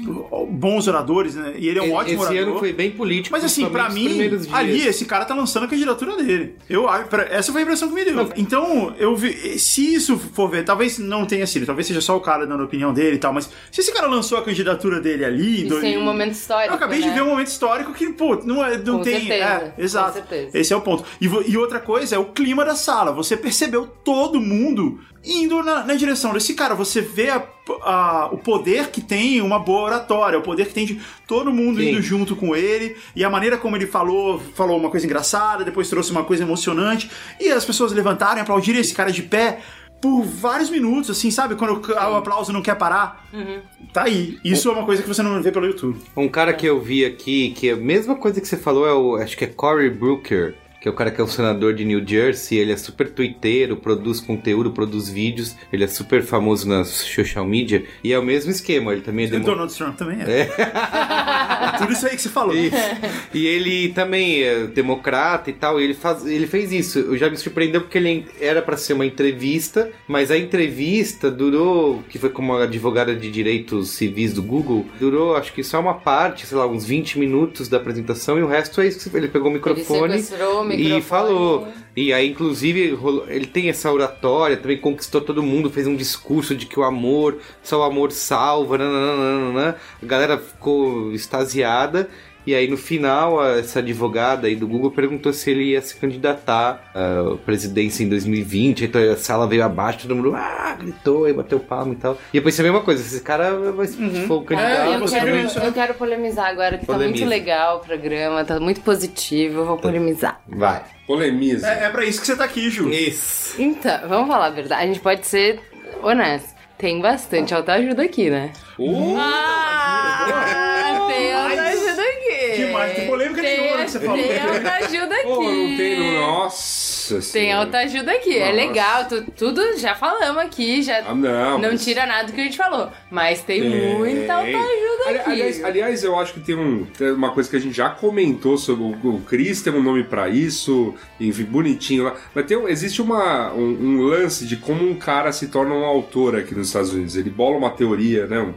bons oradores, né? E ele é um ótimo Esse orador. ano foi bem político. Mas assim, nos mim, ali esse cara tá lançando a candidatura dele. Eu essa foi a impressão que me deu. Então, eu vi, se isso for ver, talvez não tenha sido, talvez seja só o cara dando a opinião dele e tal, mas se esse cara lançou a candidatura dele ali, em Isso em um momento histórico, Eu acabei de né? ver um momento histórico que, pô, não, é, não Com tem. certeza, é, exato. com certeza. Esse é o ponto. E, e outra coisa é o clima da sala. Você percebeu todo mundo indo na, na direção desse cara. Você vê a- a- o poder que tem uma boa oratória, o poder que tem de todo mundo Sim. indo junto com ele, e a maneira como ele falou, falou uma coisa engraçada, depois trouxe uma coisa emocionante, e as pessoas levantaram e aplaudiram esse cara de pé. Por vários minutos, assim, sabe? Quando o aplauso não quer parar. Tá aí. Isso é uma coisa que você não vê pelo YouTube. Um cara que eu vi aqui, que é a mesma coisa que você falou, é o. Acho que é Cory Brooker. Que é o cara que é o senador de New Jersey, ele é super twitteiro, produz conteúdo, produz vídeos, ele é super famoso nas social media, e é o mesmo esquema, ele também é demo... Donald Trump também é. Tudo isso aí que você falou. Isso. E ele também é democrata e tal, e ele, faz, ele fez isso. Eu já me surpreendeu porque ele era pra ser uma entrevista, mas a entrevista durou, que foi como advogada de direitos civis do Google, durou acho que só uma parte, sei lá, uns 20 minutos da apresentação, e o resto é isso que ele pegou o microfone, o microfone. e falou. E aí, inclusive, ele tem essa oratória, também conquistou todo mundo, fez um discurso de que o amor, só o amor salva, nananana. a galera ficou extasiada. E aí, no final, essa advogada aí do Google perguntou se ele ia se candidatar à presidência em 2020. Então a sala veio abaixo, todo mundo ah, gritou e bateu palma e tal. E depois foi a mesma coisa, esse cara vai se for o candidato. É, eu, quero, isso, né? eu quero polemizar agora, que Polemiza. tá muito legal o programa, tá muito positivo, eu vou polemizar. Vai. Polemiza. É, é pra isso que você tá aqui, Ju. Isso. Então, vamos falar a verdade, a gente pode ser honesto. Tem bastante autoajuda aqui, né? Uh, Ah, tem autoajuda aqui. Que mais? Tem polêmica Tem- nenhuma que você falou. Tem autoajuda aqui. Pô, não tem. Nossa Tem senhora. autoajuda aqui, é Nossa. legal, tu- tudo já falamos aqui, já Ah, não. não mas- tira nada do que a gente falou. Mas tem, Tem. muita autoajuda Ali- aqui. Aliás, aliás, eu acho que tem, um, tem uma coisa que a gente já comentou sobre o, o Chris tem um nome pra isso, enfim, bonitinho lá. Mas tem, um- existe uma, um, um lance de como um cara se torna um autor aqui nos Estados Unidos. Ele bola uma teoria, né?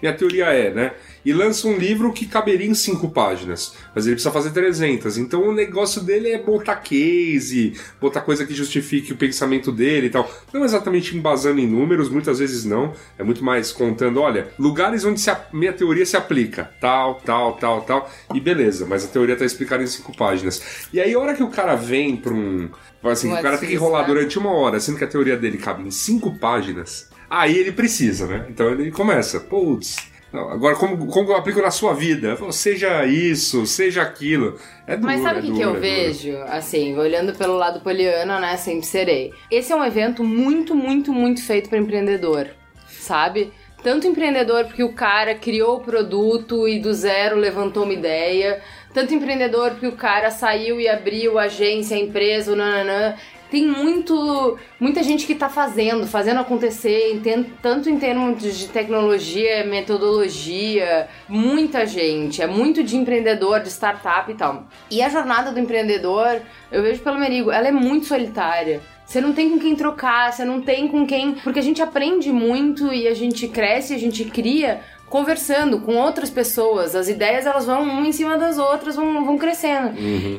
Minha teoria é, né? E lança um livro que caberia em cinco páginas, mas ele precisa fazer 300. Então o negócio dele é botar case, botar coisa que justifique o pensamento dele e tal. Não exatamente embasando em números, muitas vezes não. É muito mais contando, olha, lugares onde se a minha teoria se aplica. Tal, tal, tal, tal. E beleza, mas a teoria tá explicada em cinco páginas. E aí, a hora que o cara vem pra um. Assim, o cara tem que enrolar durante uma hora, sendo que a teoria dele cabe em cinco páginas. Aí ele precisa, né? Então ele começa, putz. Não, Agora, como, como eu aplico na sua vida? Fala, Seja isso, seja aquilo. É duro, Mas sabe é o que, que duro, eu é vejo? Assim, olhando pelo lado poliana, né? Sempre serei. Esse é um evento muito, muito, muito feito para empreendedor, sabe? Tanto empreendedor porque o cara criou o produto e do zero levantou uma ideia. Tanto empreendedor porque o cara saiu e abriu a agência, a empresa, o nananã. Tem muito, muita gente que tá fazendo, fazendo acontecer, em tanto em termos de tecnologia, metodologia, muita gente, é muito de empreendedor, de startup e tal. E a jornada do empreendedor, eu vejo pelo Merigo, ela é muito solitária. Você não tem com quem trocar, você não tem com quem. Porque a gente aprende muito e a gente cresce, a gente cria conversando com outras pessoas. As ideias elas vão uma em cima das outras, vão, vão crescendo.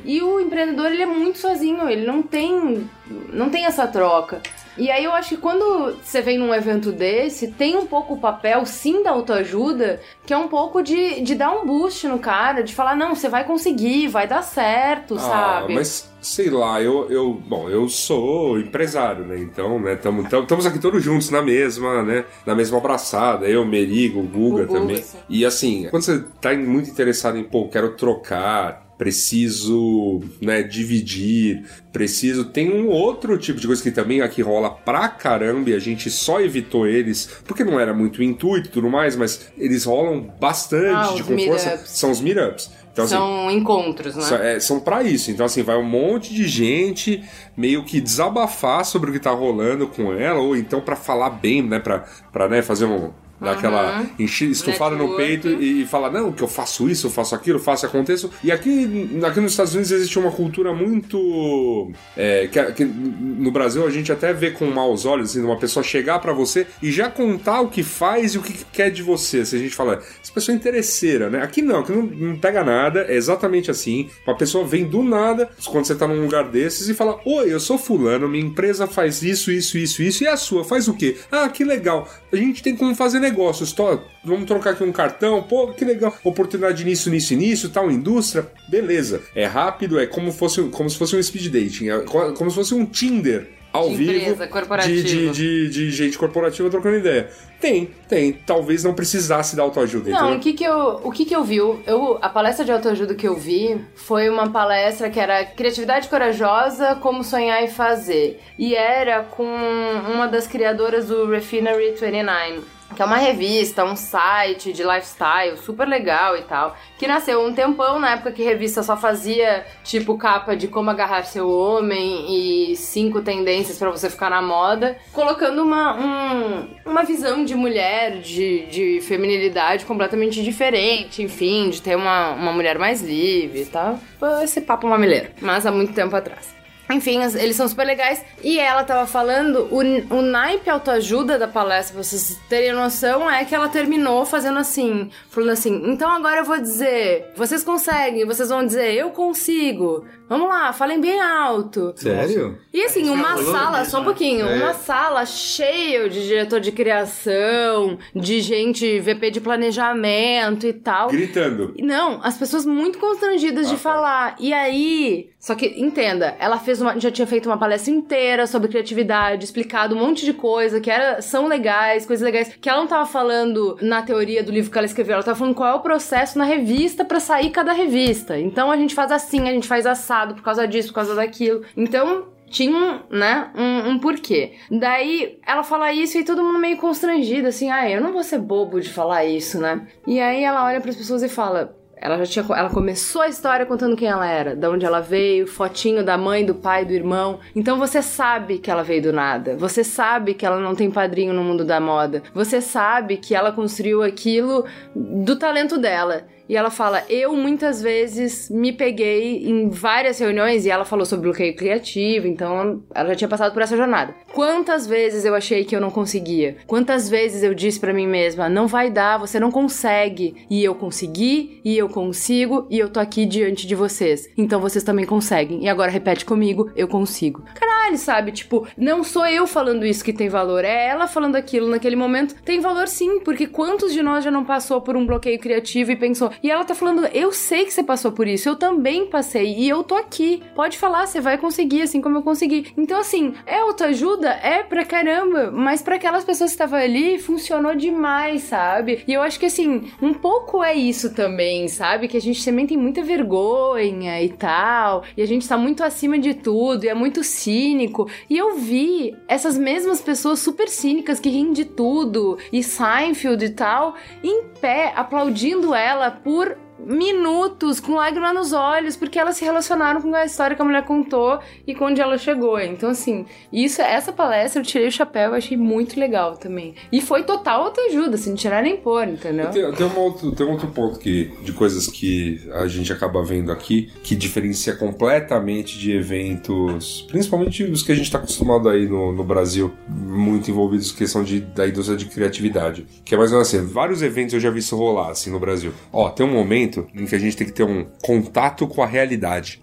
E o empreendedor ele é muito sozinho, ele não tem não tem essa troca. E aí eu acho que quando você vem num evento desse, tem um pouco o papel, sim, da autoajuda, que é um pouco de, de dar um boost no cara, de falar, não, você vai conseguir, vai dar certo, sabe? Ah, mas sei lá, eu, eu. Bom, eu sou empresário, né? Então, né? Estamos aqui todos juntos na mesma, né? Na mesma abraçada. Eu, Merigo, o Guga O Guga, também. sim. E assim, quando você tá muito interessado em, pô, quero trocar. Preciso, né, dividir, preciso. Tem um outro tipo de coisa que também aqui rola pra caramba e a gente só evitou eles, porque não era muito intuito e tudo mais, mas eles rolam bastante Ah, de com força. São os meetups. Então, assim, São encontros, né? são, é, são para isso. Então, assim, vai um monte de gente meio que desabafar sobre o que tá rolando com ela, ou então pra falar bem, né? Pra, pra né, fazer um. Dar aquela enchi- estufada no peito e, e falar, não, que eu faço isso, eu faço aquilo, eu faço aconteça. E aqui, aqui nos Estados Unidos existe uma cultura muito. é, que, que no Brasil a gente até vê com maus olhos, assim, uma pessoa chegar pra você e já contar o que faz e o que quer de você. Se a gente fala, essa pessoa é interesseira, né? Aqui não, aqui não, não pega nada, é exatamente assim. Uma pessoa vem do nada, quando você tá num lugar desses, e fala: Oi, eu sou Fulano, minha empresa faz isso, isso, isso, isso, e a sua faz o quê? Ah, que legal. A gente tem como fazer negócios, vamos trocar aqui um cartão, pô, que legal. Oportunidade nisso, nisso nisso, tal, indústria, beleza. É rápido, é como, fosse, como se fosse um speed dating, é co- como se fosse um Tinder. Ao De vivo empresa, de, de, de, de gente corporativa trocando ideia. Tem, tem. Talvez não precisasse da autoajuda, Não, entendeu? o que que eu, o que que eu vi? Eu, a palestra de autoajuda que eu vi foi uma palestra que era Criatividade Corajosa, Como Sonhar e Fazer. E era com uma das criadoras do Refinery 29. Que é uma revista, um site de lifestyle super legal e tal, que nasceu um tempão na época que revista só fazia tipo capa de como agarrar seu homem e cinco tendências para você ficar na moda, colocando uma, um, uma visão de mulher, de, de feminilidade completamente diferente, enfim, de ter uma, uma mulher mais livre e tal. Esse papo mamileiro, mas há muito tempo atrás. Enfim, eles são super legais. E ela tava falando, o, o naipe autoajuda da palestra, pra vocês terem noção, é que ela terminou fazendo assim, falando assim, então agora eu vou dizer, vocês conseguem, vocês vão dizer, eu consigo. Vamos lá, falem bem alto. Sério? E assim, uma sala, só um né? pouquinho, É. uma sala cheia de diretor de criação, de gente, VP de planejamento e tal. Gritando. Não, as pessoas muito constrangidas de Ah, tá. falar. E aí, só que entenda, ela fez uma, já tinha feito uma palestra inteira sobre criatividade, explicado um monte de coisa que era, são legais, coisas legais, que ela não tava falando na teoria do livro que ela escreveu, ela tava falando qual é o processo na revista pra sair cada revista. Então a gente faz assim, a gente faz assado por causa disso, por causa daquilo. Então, tinha um, né, um, um porquê. Daí ela fala isso e todo mundo meio constrangido, assim, ah, eu não vou ser bobo de falar isso, né? E aí ela olha pras pessoas e fala. Ela já tinha. Ela começou a história contando quem ela era, de onde ela veio, fotinho da mãe, do pai, do irmão. Então você sabe que ela veio do nada. Você sabe que ela não tem padrinho no mundo da moda. Você sabe que ela construiu aquilo do talento dela. E ela fala: Eu muitas vezes me peguei em várias reuniões, e ela falou sobre bloqueio criativo, então ela já tinha passado por essa jornada. Quantas vezes eu achei que eu não conseguia? Quantas vezes eu disse pra mim mesma: Não vai dar, você não consegue. E eu consegui, e eu consigo, e eu tô aqui diante de vocês. Então vocês também conseguem. E agora repete comigo: Eu consigo. Caralho, sabe? Tipo, não sou eu falando isso que tem valor, é ela falando aquilo naquele momento. Tem valor sim, porque quantos de nós já não passou por um bloqueio criativo e pensou, e ela tá falando, eu sei que você passou por isso, eu também passei e eu tô aqui. Pode falar, você vai conseguir, assim como eu consegui. Então, assim, é autoajuda? É pra caramba, mas pra aquelas pessoas que estavam ali, funcionou demais, sabe? E eu acho que, assim, um pouco é isso também, sabe? Que a gente também tem muita vergonha e tal, e a gente tá muito acima de tudo, e é muito cínico. E eu vi essas mesmas pessoas super cínicas que riem de tudo, e Seinfeld e tal, em pé, aplaudindo ela por por minutos, com lágrima nos olhos, porque elas se relacionaram com a história que a mulher contou e com onde ela chegou. Então, assim, isso, essa palestra eu tirei o chapéu, achei muito legal também. E foi total autoajuda, assim, não tirar nem pôr, entendeu? Tem, tem, um outro, tem um outro ponto que, de coisas que a gente acaba vendo aqui, que diferencia completamente de eventos, principalmente os que a gente está acostumado aí no, no Brasil, muito envolvidos em questão de, da indústria de criatividade. Que é mais ou menos assim, vários eventos eu já vi isso rolar, assim, no Brasil. Ó, tem um momento em que a gente tem que ter um contato com a realidade.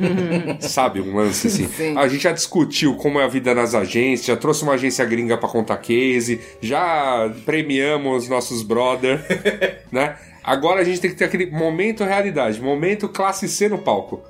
Sabe, um lance assim. Sim. A gente já discutiu como é a vida nas agências, já trouxe uma agência gringa pra contar case, já premiamos nossos brother, né? Agora a gente tem que ter aquele momento realidade, momento classe C no palco.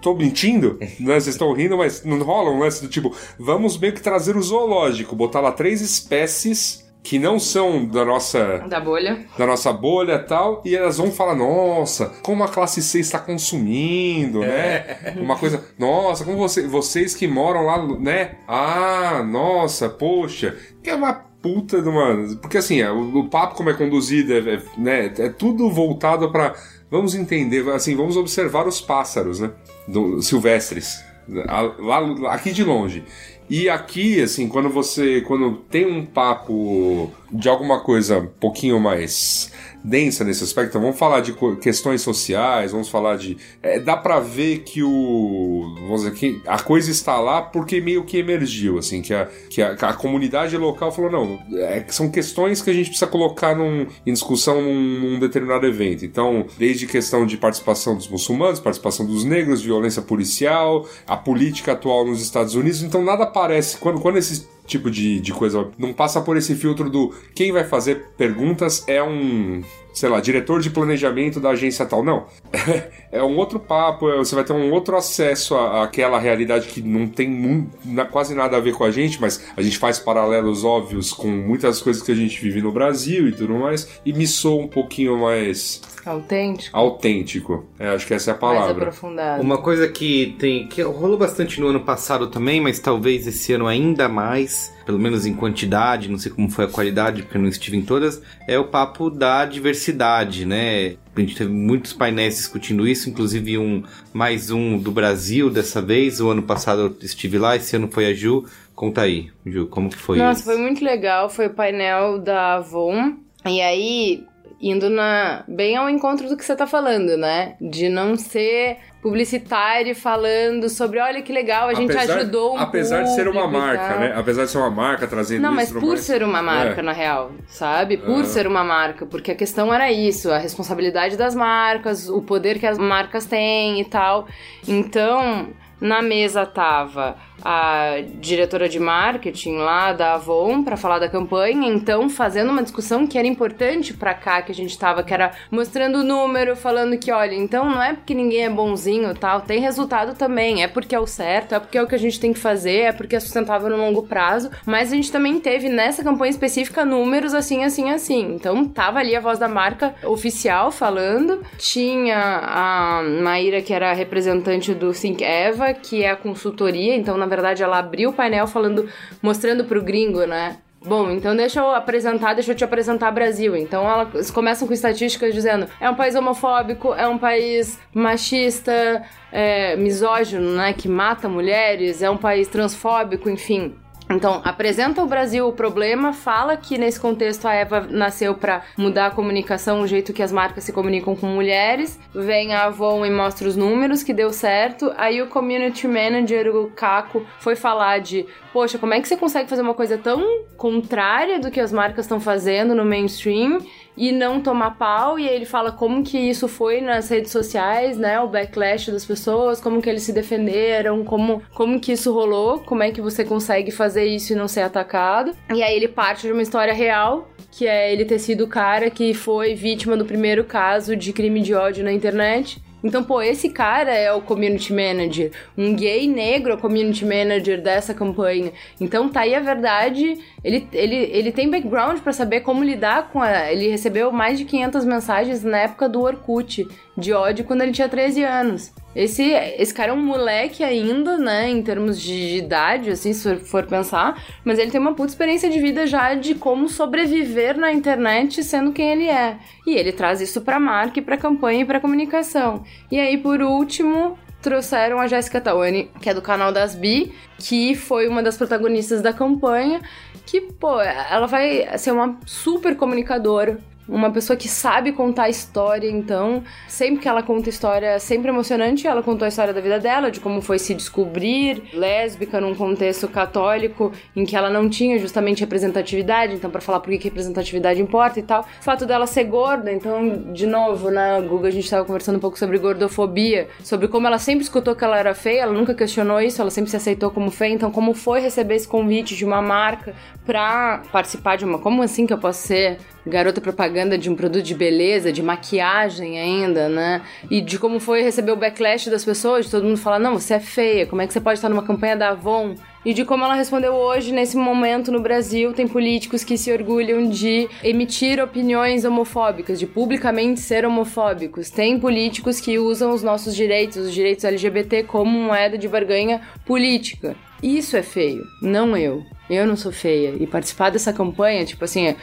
Tô mentindo? Né? Vocês estão rindo, mas não rola um lance do tipo, vamos meio que trazer o zoológico, botar lá três espécies que não são da nossa Da bolha. da nossa bolha e tal, e elas vão falar, nossa, como a classe C está consumindo, né? Uma coisa, nossa, como você, vocês que moram lá, né? Ah, nossa, poxa, que é uma puta de uma... Porque assim, é, o, o papo como é conduzido, é, é, né? é tudo voltado para Vamos entender, assim, vamos observar os pássaros, né? Do, silvestres, a- lá, aqui de longe. E aqui, assim, quando você. Quando tem um papo de alguma coisa um pouquinho mais densa nesse aspecto, vamos falar de questões sociais, vamos falar de. é, dá pra ver que o. Vamos dizer que a coisa está lá porque meio que emergiu, assim, que a, que a, a comunidade local falou: não, é, são questões que a gente precisa colocar num- em discussão num, num determinado evento. Então, desde questão de participação dos muçulmanos, participação dos negros, violência policial, a política atual nos Estados Unidos, então nada parece. Quando, quando esse tipo de, de coisa. Não passa por esse filtro do quem vai fazer perguntas é um, sei lá, diretor de planejamento da agência tal. Não. é um outro papo, é- você vai ter um outro acesso à- àquela realidade que não tem quase nada a ver com a gente, mas a gente faz paralelos óbvios com muitas coisas que a gente vive no Brasil e tudo mais, e me soa um pouquinho mais Autêntico. autêntico. É, acho que essa é a Mais palavra. aprofundado. Uma coisa que tem que rolou bastante no ano passado também, mas talvez esse ano ainda mais, pelo menos em quantidade, não sei como foi a qualidade, porque eu não estive em todas, é o papo da diversidade, né? A gente teve muitos painéis discutindo isso, inclusive um mais um do Brasil dessa vez. O ano passado eu estive lá, esse ano foi a Ju. Conta aí, Ju, como que foi Nossa, isso? foi muito legal. Foi o painel da Avon. E aí, indo na bem ao encontro do que você tá falando, né? De não ser publicitário falando sobre, olha que legal, a gente Apesar- ajudou um Apesar de ser uma público marca, né? Apesar de ser uma marca trazendo Não, mas por mais. ser uma marca, É. na real, sabe? Por Ah. ser uma marca, porque a questão era isso, a responsabilidade das marcas, o poder que as marcas têm e tal. Então, na mesa tava a diretora de marketing lá da Avon para falar da campanha, então fazendo uma discussão que era importante pra cá que a gente tava, que era mostrando o número, falando que, olha, então não é porque ninguém é bonzinho, tal, tem resultado também, é porque é o certo, é porque é o que a gente tem que fazer, é porque é sustentável no longo prazo, mas a gente também teve nessa campanha específica números assim, assim, assim. Então tava ali a voz da marca oficial falando, tinha a Maíra que era representante do Think Eva, que é a consultoria, então na verdade ela abriu o painel falando, mostrando pro gringo, né? Bom, então deixa eu apresentar, deixa eu te apresentar Brasil. Então elas começam com estatísticas dizendo é um país homofóbico, é um país machista, é, misógino, né, que mata mulheres, é um país transfóbico, enfim. Então, apresenta o Brasil o problema, fala que nesse contexto a Eva nasceu para mudar a comunicação, o jeito que as marcas se comunicam com mulheres. Vem a Avon e mostra os números que deu certo. Aí o community manager, o Caco, foi falar de, poxa, como é que você consegue fazer uma coisa tão contrária do que as marcas estão fazendo no mainstream e não tomar pau, e ele fala como que isso foi nas redes sociais, né, o backlash das pessoas, como que eles se defenderam, como, como que isso rolou, como é que você consegue fazer isso e não ser atacado. E aí ele parte de uma história real, que é ele ter sido o cara que foi vítima do primeiro caso de crime de ódio na internet. Então, pô, esse cara é o community manager. Um gay negro é o community manager dessa campanha. Então, tá aí a verdade. Ele, ele, ele tem background pra saber como lidar com a. Ele recebeu mais de 500 mensagens na época do Orkut de ódio quando ele tinha 13 anos. Esse, esse cara é um moleque ainda, né, em termos de idade, assim, se for, pensar, mas ele tem uma puta experiência de vida já de como sobreviver na internet sendo quem ele é. E ele traz isso pra marca pra campanha e pra comunicação. E aí, por último, trouxeram a Jéssica Tawane, que é do canal das Bi, que foi uma das protagonistas da campanha, que, pô, ela vai ser uma super comunicadora, uma pessoa que sabe contar história, então, sempre que ela conta história, sempre emocionante. Ela contou a história da vida dela, de como foi se descobrir lésbica num contexto católico em que ela não tinha justamente representatividade, então, para falar por que representatividade importa e tal. O fato dela ser gorda, então, de novo, na Google a gente tava conversando um pouco sobre gordofobia, sobre como ela sempre escutou que ela era feia, ela nunca questionou isso, ela sempre se aceitou como feia, então, como foi receber esse convite de uma marca pra participar de uma. Como assim que eu posso ser garota propaganda de um produto de beleza, de maquiagem ainda, né? E de como foi receber o backlash das pessoas, de todo mundo falar, não, você é feia, como é que você pode estar numa campanha da Avon? E de como ela respondeu hoje, nesse momento no Brasil, tem políticos que se orgulham de emitir opiniões homofóbicas, de publicamente ser homofóbicos. Tem políticos que usam os nossos direitos, os direitos LGBT, como moeda de barganha política. Isso é feio, não eu. Eu não sou feia. E participar dessa campanha, tipo assim,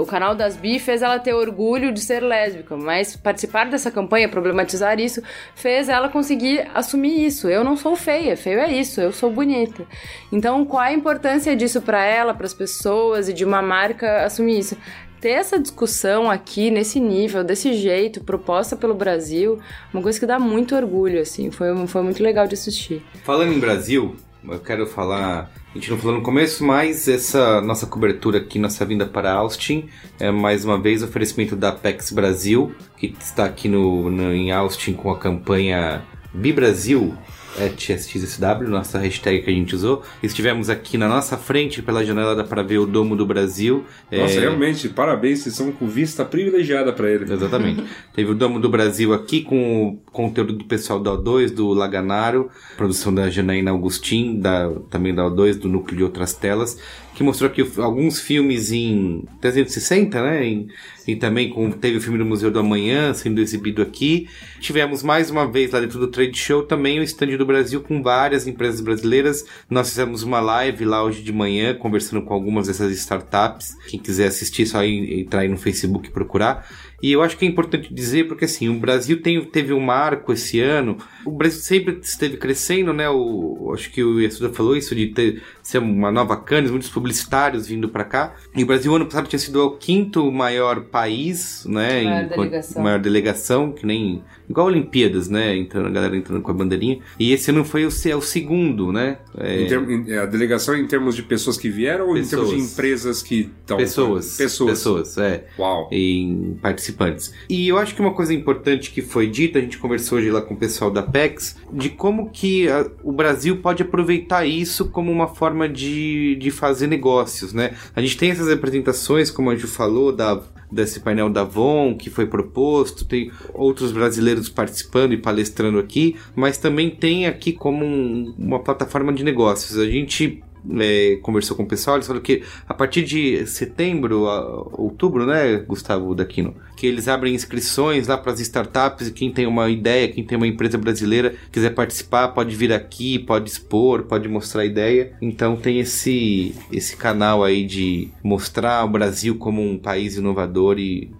o canal das Bi fez ela ter orgulho de ser lésbica, mas participar dessa campanha, problematizar isso, fez ela conseguir assumir isso. Eu não sou feia, feio é isso, eu sou bonita. Então, qual a importância disso para ela, para as pessoas e de uma marca assumir isso? ter essa discussão aqui nesse nível, desse jeito, proposta pelo Brasil, uma coisa que dá muito orgulho, assim, foi, foi muito legal de assistir. Falando em Brasil, eu quero falar. A gente não falou no começo, mas essa nossa cobertura aqui, nossa vinda para Austin, é mais uma vez oferecimento da Apex Brasil, que está aqui no, no em Austin com a campanha Bibrasil. É TSXSW, nossa hashtag que a gente usou. Estivemos aqui na nossa frente, pela janela, dá para ver o Domo do Brasil. Nossa, É, realmente, parabéns, vocês são com vista privilegiada pra ele. Exatamente. Teve o Domo do Brasil aqui com o conteúdo do pessoal da O2, do Laganaro, produção da Janaína Augustin, da, também da O2, do Núcleo de Outras Telas, que mostrou aqui alguns filmes em 360, né? Em- e também com, teve o filme do Museu do Amanhã sendo exibido aqui. Tivemos mais uma vez lá dentro do Trade Show também o stand do Brasil com várias empresas brasileiras. Nós fizemos uma live lá hoje de manhã, conversando com algumas dessas startups. Quem quiser assistir, só entrar aí no Facebook e procurar. E eu acho que é importante dizer, porque assim, o Brasil tem, teve um marco esse ano. O Brasil sempre esteve crescendo, né? O, acho que o Yasuda falou isso, de ter, ser uma nova canis, muitos publicitários vindo para cá. E o Brasil, ano passado, tinha sido o quinto maior país, né? Maior em, delegação. Maior delegação, que nem. Igual Olimpíadas, né? Entrando, a galera entrando com a bandeirinha. E esse ano foi o, é o segundo, né? É, term- em- a delegação em termos de pessoas que vieram ou em termos de Pessoas. empresas que estão. pessoas. Pessoas. Pessoas, é. Uau. em participantes. E eu acho que uma coisa importante que foi dita, a gente conversou hoje lá com o pessoal da PEX, de como que a- o Brasil pode aproveitar isso como uma forma de, de fazer negócios, né? A gente tem essas apresentações, como a Ju falou, da, desse painel da Avon que foi proposto, tem outros brasileiros participando e palestrando aqui, mas também tem aqui como um- uma plataforma de negócios. A gente é, conversou com o pessoal, eles falaram que a partir de setembro, a- outubro, né, Gustavo Daquino, que eles abrem inscrições lá para as startups e quem tem uma ideia, quem tem uma empresa brasileira quiser participar, pode vir aqui, pode expor, pode mostrar ideia. Então tem esse esse canal aí de mostrar o Brasil como um país inovador e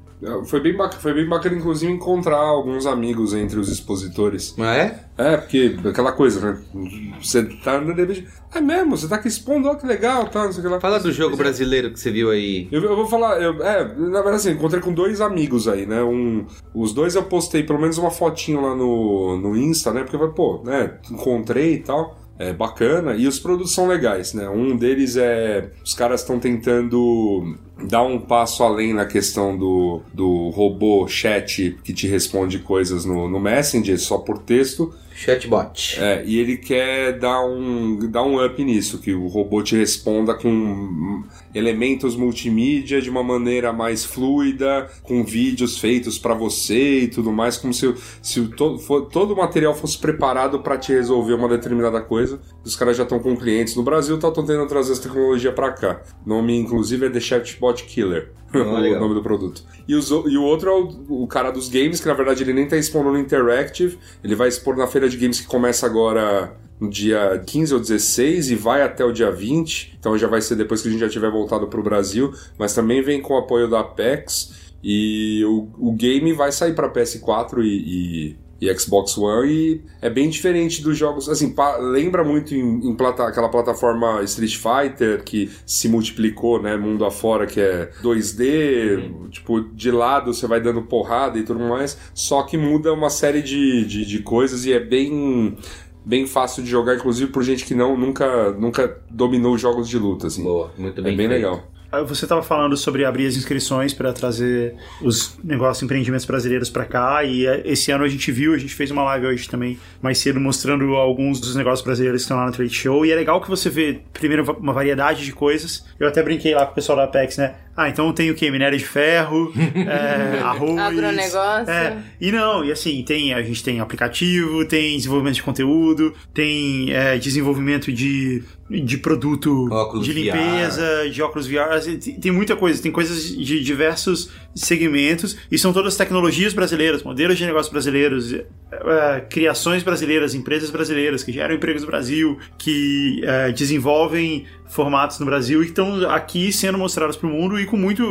Foi bem, bacana, foi bem bacana, inclusive, encontrar alguns amigos entre os expositores. não é? É, porque aquela coisa, né? Você tá no debate. É mesmo, você tá aqui expondo, ó, que legal, tá, não sei o que lá. Fala do jogo brasileiro que você viu aí. Eu, eu vou falar, eu- é, na verdade assim, encontrei com dois amigos aí, né? Um, os dois eu postei pelo menos uma fotinho lá no, no Insta, né? Porque eu falei, pô, né? Encontrei e tal. É bacana. E os produtos são legais, né? Um deles é. Os caras estão tentando dar um passo além na questão do, do robô chat que te responde coisas no, no Messenger só por texto. Chatbot. É, e ele quer dar um, dar um up nisso, que o robô te responda com elementos multimídia de uma maneira mais fluida, com vídeos feitos pra você e tudo mais, como se, se to, for- todo o material fosse preparado pra te resolver uma determinada coisa. Os caras já estão com clientes no Brasil, estão tentando trazer essa tecnologia pra cá. O nome, inclusive, é The Chatbot Killer. Ah, o nome do produto. E, os o- e o outro é o, o cara dos games, que na verdade ele nem tá expondo no Interactive, ele vai expor na feira de games que começa agora no dia 15 ou 16 e vai até o dia 20, então já vai ser depois que a gente já tiver voltado pro Brasil, mas também vem com o apoio da Apex. E o, o game vai sair para PS4 e, e e Xbox One e é bem diferente dos jogos, assim, lembra muito em, em plata- aquela plataforma Street Fighter que se multiplicou, né, mundo afora, que é 2D, tipo, de lado você vai dando porrada e tudo mais, só que muda uma série de, de, de coisas e é bem bem fácil de jogar, inclusive por gente que não nunca nunca dominou jogos de luta, assim. Boa, muito é bem. bem feito. legal. Ah, Você estava falando sobre abrir as inscrições para trazer os negócios, empreendimentos brasileiros para cá. E eh, esse ano a gente viu, a gente fez uma live hoje também, mais cedo, mostrando alguns dos negócios brasileiros que estão lá no Trade Show. E é legal que você vê, primeiro, uma variedade de coisas. Eu até brinquei lá com o pessoal da Apex, né? Ah, então tem o quê? Minério de ferro, é, arroz. Agronegócio. É, e não, e assim, tem, a gente tem aplicativo, tem desenvolvimento de conteúdo, tem é, desenvolvimento de, de produto Óculos de VR. limpeza, de óculos VR. assim, Tem, tem muita coisa, tem coisas de diversos segmentos e são todas tecnologias brasileiras, modelos de negócios brasileiros, é, é, criações brasileiras, empresas brasileiras que geram empregos no Brasil, que é, desenvolvem formatos no Brasil e estão aqui sendo mostrados para o mundo e com muito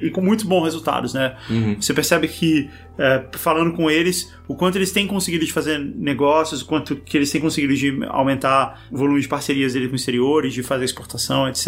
e, com muitos bons resultados, né? Você percebe que é, falando com eles, o quanto eles têm conseguido de fazer negócios, o quanto que eles têm conseguido de aumentar o volume de parcerias dele com exteriores, de fazer exportação, etc.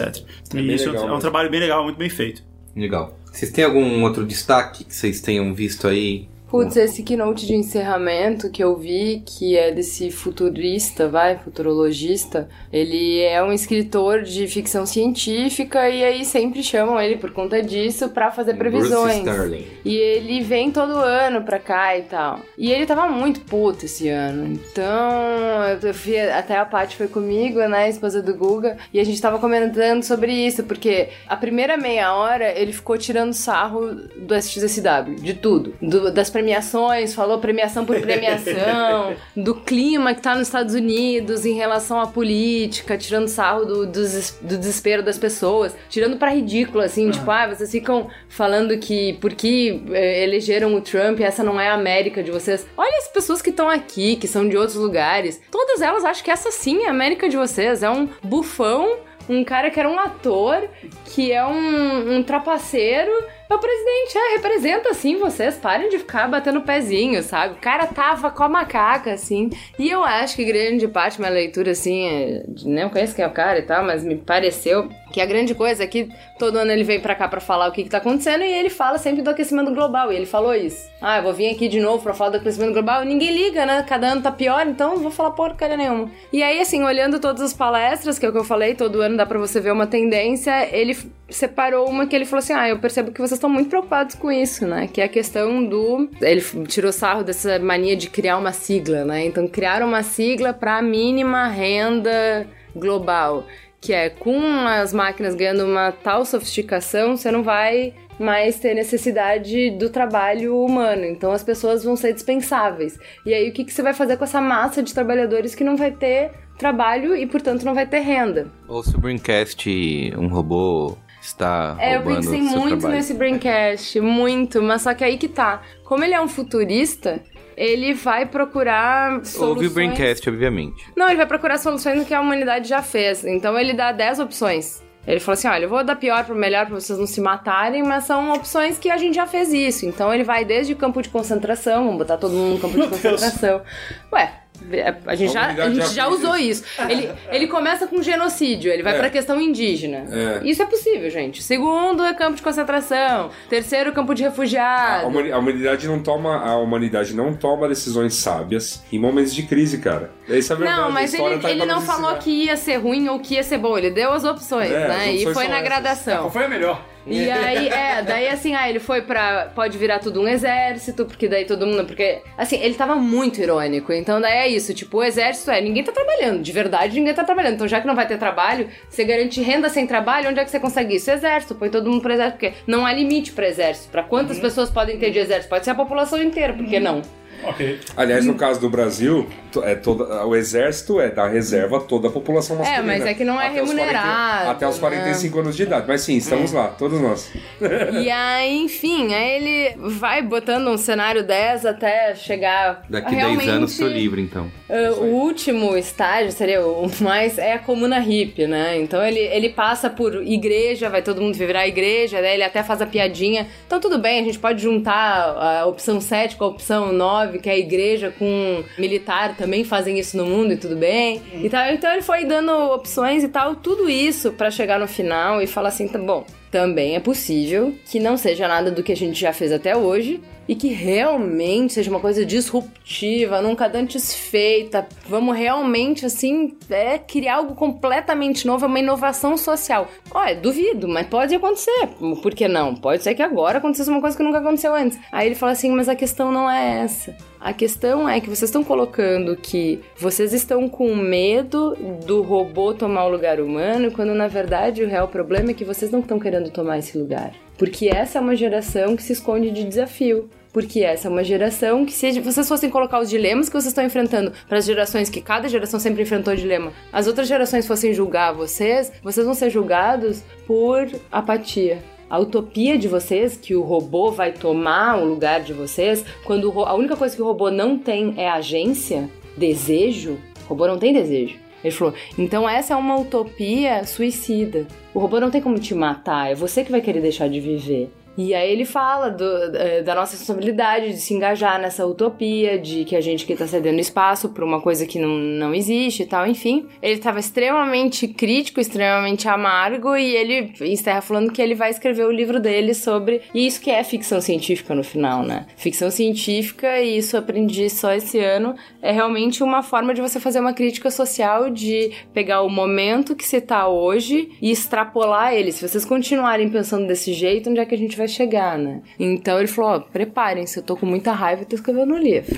É e isso legal é um mesmo. trabalho bem legal, muito bem feito. Legal. Vocês têm algum outro destaque que vocês tenham visto aí? Putz, esse keynote de encerramento que eu vi, que é desse futurista, vai, futurologista, ele é um escritor de ficção científica e aí sempre chamam ele por conta disso pra fazer previsões. Bruce Sterling. E ele vem todo ano pra cá e tal. E ele tava muito puto esse ano. Então, eu fui, até a Paty foi comigo, né, a esposa do Guga, e a gente tava comentando sobre isso, porque a primeira meia hora ele ficou tirando sarro do SXSW, de tudo. Do- das premiações premiações, falou premiação por premiação, do clima que tá nos Estados Unidos em relação à política, tirando sarro do, do, do desespero das pessoas, tirando pra ridículo, assim, tipo, ah, vocês ficam falando que porque eh, elegeram o Trump, essa não é a América de vocês. Olha as pessoas que estão aqui, que são de outros lugares. Todas elas acham que essa sim é a América de vocês. É um bufão um cara que era um ator, que é um, um trapaceiro. O presidente, é, representa assim vocês, parem de ficar batendo pezinho, sabe? O cara tava com a macaca, assim. E eu acho que grande parte da minha leitura, assim, é, não conheço quem é o cara e tal, mas me pareceu que a grande coisa é que todo ano ele vem pra cá pra falar o que, que tá acontecendo e ele fala sempre do aquecimento global. E ele falou isso. Ah, eu vou vir aqui de novo pra falar do aquecimento global. Ninguém liga, né? Cada ano tá pior, então eu vou falar porcaria nenhuma. E aí, assim, olhando todas as palestras, que é o que eu falei, todo ano dá pra você ver uma tendência, ele separou uma que ele falou assim: Ah, eu percebo que vocês estão muito preocupados com isso, né? Que é a questão do. Ele tirou sarro dessa mania de criar uma sigla, né? Então, criaram uma sigla pra mínima renda global que é com as máquinas ganhando uma tal sofisticação, você não vai mais ter necessidade do trabalho humano. Então as pessoas vão ser dispensáveis. E aí o que, que você vai fazer com essa massa de trabalhadores que não vai ter trabalho e, portanto, não vai ter renda? Ou se o Braincast, um robô, está É, eu pensei muito trabalho. nesse Braincast, muito, mas só que aí que tá. Como ele é um futurista, ele vai procurar soluções... Ouve o Braincast, obviamente. Não, ele vai procurar soluções que a humanidade já fez. Então ele dá 10 opções. Ele falou assim: olha, eu vou dar pior pro melhor pra vocês não se matarem, mas são opções que a gente já fez isso. Então ele vai desde o campo de concentração, vamos botar todo mundo no campo de concentração. Ué. A gente, A já, a gente já usou isso. isso. Ele, ele começa com genocídio, ele vai É. pra questão indígena. É. Isso é possível, gente. Segundo é campo de concentração. Terceiro, campo de A refugiado. humani- a humanidade não toma a humanidade não toma decisões sábias em momentos de crise, cara. Essa é verdade. Não, mas ele, tá ele não falou que ia ser ruim ou que ia ser bom. Ele deu as opções, É, né? as e opções foi são na essas. gradação. Qual foi a melhor? E aí, é, daí assim, ah, ele foi pra. Pode virar tudo um exército, porque daí todo mundo. Porque, assim, ele tava muito irônico. Então daí é isso, tipo, o exército é, ninguém tá trabalhando. De verdade, ninguém tá trabalhando. Então, já que não vai ter trabalho, você garante renda sem trabalho, onde é que você consegue isso? Exército, põe todo mundo pro exército, porque não há limite pra exército. Pra quantas pessoas podem ter de exército? Pode ser a população inteira, por que não? Ok. Aliás, no caso do Brasil, é toda, o exército é da reserva a toda a população masculina. mas é que não é Até os 40 remunerado, até os né? 45 anos de idade. Mas sim, estamos lá, todos nós. E aí, enfim, aí ele vai botando um cenário 10 até chegar. Daqui a 10 realmente... anos sou livre, então. Uh, o último estágio seria o mais é a comuna hippie, né? Então ele, ele passa por igreja, vai todo mundo virar igreja, daí ele até faz a piadinha. Então tudo bem, a gente pode juntar a opção 7 com a opção 9, que a igreja com militar também fazem isso no mundo e tudo bem. E tal. Então ele foi dando opções e tal, tudo isso pra chegar no final e falar assim, tá bom. Também é possível que não seja nada do que a gente já fez até hoje e que realmente seja uma coisa disruptiva, nunca antes feita. Vamos realmente, assim, é, criar algo completamente novo, é uma inovação social. Olha, duvido, mas pode acontecer. Por que não? Pode ser que agora aconteça uma coisa que nunca aconteceu antes. Aí ele fala assim, mas a questão não é essa. A questão é que vocês estão colocando que vocês estão com medo do robô tomar o lugar humano, quando na verdade o real problema é que vocês não estão querendo tomar esse lugar. Porque essa é uma geração que se esconde de desafio. Porque essa é uma geração que, se vocês fossem colocar os dilemas que vocês estão enfrentando para as gerações que cada geração sempre enfrentou dilema, as outras gerações fossem julgar vocês, vocês vão ser julgados por apatia. A utopia de vocês, que o robô vai tomar o lugar de vocês, quando a única coisa que o robô não tem é agência, desejo, o robô não tem desejo. Ele falou, então essa é uma utopia suicida. O robô não tem como te matar, é você que vai querer deixar de viver. E aí ele fala do- eh, da nossa responsabilidade de se engajar nessa utopia, de que a gente que tá cedendo espaço pra uma coisa que não, não existe e tal, enfim. Ele tava extremamente crítico, extremamente amargo, e ele encerra falando que ele vai escrever o livro dele sobre e isso que é ficção científica no final, né? Ficção científica, e isso eu aprendi só esse ano, é realmente uma forma de você fazer uma crítica social, de pegar o momento que você tá hoje e extrapolar ele. Se vocês continuarem pensando desse jeito, onde é que a gente vai vai chegar, né? Então ele falou: ó, preparem-se, eu tô com muita raiva e tô escrevendo um livro.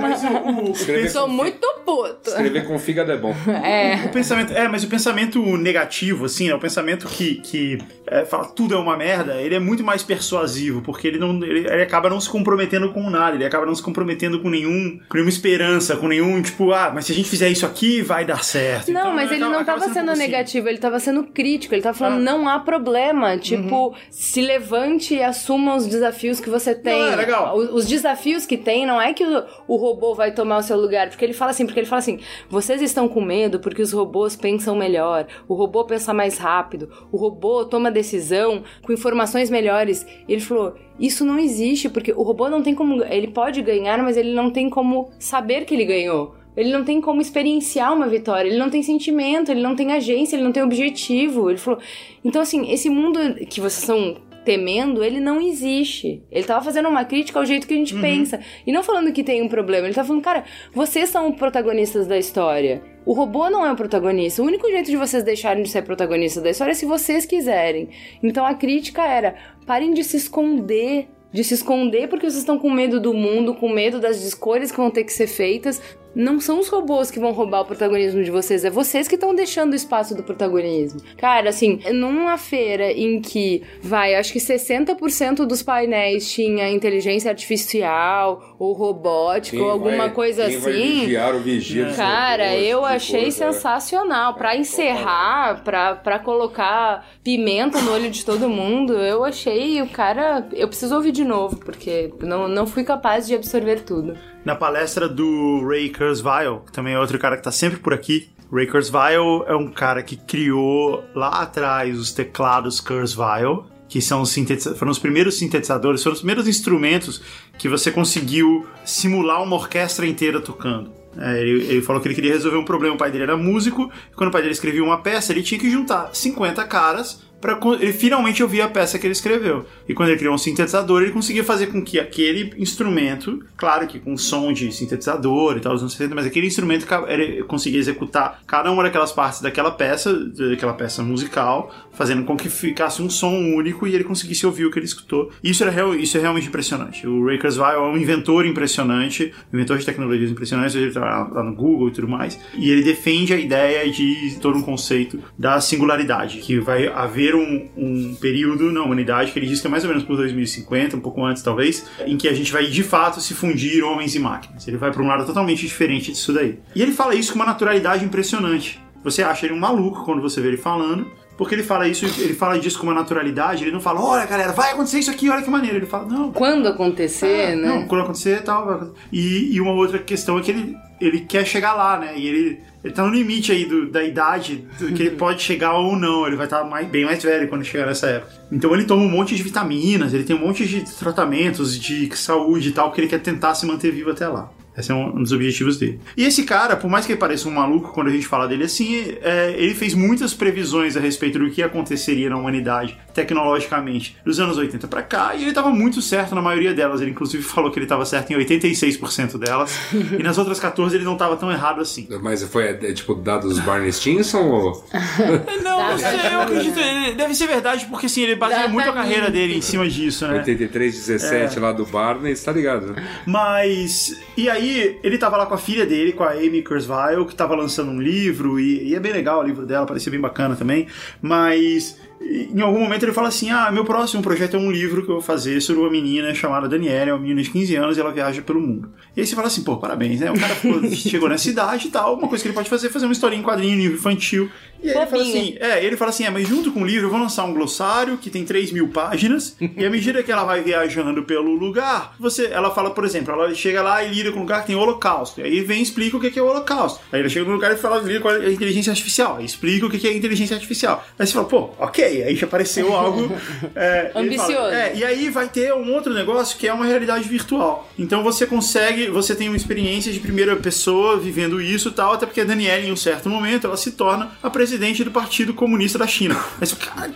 Mas o, o, Escrever Sou muito puto. Escrever com fígado é bom. É. o pensamento. É, mas o pensamento negativo, assim, é o pensamento que, que é, fala tudo é uma merda, ele é muito mais persuasivo, porque ele não. Ele, ele acaba não se comprometendo com nada, ele acaba não se comprometendo com nenhum. com nenhuma esperança, com nenhum, tipo, ah, mas se a gente fizer isso aqui, vai dar certo. Não, Então, mas ele acaba- não tava sendo assim. negativo, ele tava sendo crítico. Ele tava falando, Ah. Uhum. não há problema. Tipo, se levante e assuma os desafios que você tem. é legal. O- Os desafios que tem, não é que o, o robô vai tomar o seu lugar. Porque ele fala assim, porque ele fala assim, vocês estão com medo porque os robôs pensam melhor. O robô pensa mais rápido. O robô toma decisão com informações melhores. E ele falou, isso não existe, porque o robô não tem como. Ele pode ganhar, mas ele não tem como saber que ele ganhou. Ele não tem como experienciar uma vitória, ele não tem sentimento, ele não tem agência, ele não tem objetivo. Ele falou. Então, assim, esse mundo que vocês estão temendo, ele não existe. Ele tava fazendo uma crítica ao jeito que a gente pensa. E não falando que tem um problema. Ele tá falando, cara, vocês são os protagonistas da história. O robô não é o protagonista. O único jeito de vocês deixarem de ser protagonistas da história é se vocês quiserem. Então a crítica era: parem de se esconder. De se esconder porque vocês estão com medo do mundo, com medo das escolhas que vão ter que ser feitas. Não são os robôs que vão roubar o protagonismo de vocês, é vocês que estão deixando o espaço do protagonismo. Cara, assim, numa feira em que, vai, acho que 60% dos painéis tinha inteligência artificial ou robótica ou alguma vai- coisa quem vai assim. vigiar o vigia Cara, robôs, eu achei coisa, sensacional. Pra encerrar, pra, pra colocar pimenta no olho de todo mundo, eu achei o cara. Eu preciso ouvir de novo, porque não, não fui capaz de absorver tudo. Na palestra do Ray Kurzweil, que também é outro cara que tá sempre por aqui. Ray Kurzweil é um cara que criou lá atrás os teclados Kurzweil, que são sintetiza- foram os primeiros sintetizadores, foram os primeiros instrumentos que você conseguiu simular uma orquestra inteira tocando. É, ele, ele falou que ele queria resolver um problema. O pai dele era músico, e quando o pai dele escrevia uma peça, ele tinha que juntar 50 caras para ele finalmente ouvir a peça que ele escreveu. E quando ele criou um sintetizador, ele conseguia fazer com que aquele instrumento, claro que com som de sintetizador e tal, dos anos 60, mas aquele instrumento ele conseguia executar cada uma daquelas partes daquela peça, daquela peça musical, fazendo com que ficasse um som único e ele conseguisse ouvir o que ele escutou. Isso, era isso é realmente impressionante. O Ray Kurzweil é um inventor impressionante, inventor de tecnologias impressionantes, ele trabalha lá no Google e tudo mais, e ele defende a ideia de todo um conceito da singularidade, que vai haver um, um período na humanidade que ele diz que é mais ou menos por 2050, um pouco antes talvez, em que a gente vai de fato se fundir homens e máquinas. Ele vai para um lado totalmente diferente disso daí. E ele fala isso com uma naturalidade impressionante. Você acha ele um maluco quando você vê ele falando, porque ele fala isso, ele fala disso com uma naturalidade, ele não fala, olha galera, vai acontecer isso aqui, olha que maneiro. Ele fala, não, Quando acontecer, ah, né? Não, quando acontecer tal. vai acontecer. E, e uma outra questão é que ele, ele quer chegar lá, né? E ele, ele tá no limite aí do- da idade do que ele pode chegar ou não. Ele vai estar mais, bem mais velho quando chegar nessa época. Então ele toma um monte de vitaminas, ele tem um monte de tratamentos de saúde e tal, porque ele quer tentar se manter vivo até lá. Esse é um dos objetivos dele. E esse cara, por mais que ele pareça um maluco quando a gente fala dele assim, é, ele fez muitas previsões a respeito do que aconteceria na humanidade tecnologicamente dos anos 80 pra cá, e ele tava muito certo na maioria delas. Ele inclusive falou que ele tava certo em 86% delas, e nas outras 14 ele não tava tão errado assim. Mas foi, é, tipo, dados Barney Stinson ou... Não, não sei, eu acredito, deve ser verdade, porque assim, ele baseia muito a carreira dele em cima disso, né? 83, 17 lá do Barney, você tá ligado, né? Mas. E aí, ele tava lá com a filha dele, com a Amy Kurzweil, que tava lançando um livro, e, e é bem legal o livro dela, parecia bem bacana também. Mas. Em algum momento ele fala assim: Ah, meu próximo projeto é um livro que eu vou fazer sobre uma menina chamada Daniela, é uma menina de 15 anos e ela viaja pelo mundo. E aí você fala assim: pô, parabéns, né? O cara chegou nessa idade e tal, uma coisa que ele pode fazer é fazer uma historinha em quadrinho, livro infantil. E aí ele fala assim: é, ele fala assim: é, mas junto com o livro eu vou lançar um glossário que tem 3 mil páginas, e à medida que ela vai viajando pelo lugar, você, ela fala, por exemplo, ela chega lá e lida com um lugar que tem holocausto. E aí vem e explica o que é o holocausto. Aí ela chega no lugar e fala, lida com a inteligência artificial. Aí explica o que é inteligência artificial. Aí você fala, pô, ok, aí já apareceu algo. é, ele fala, Ambicioso. é, e aí vai ter um outro negócio que é uma realidade virtual. Então você consegue, você tem uma experiência de primeira pessoa vivendo isso e tal, até porque a Daniela, em um certo momento, ela se torna a presidente do Partido Comunista da China. Mas,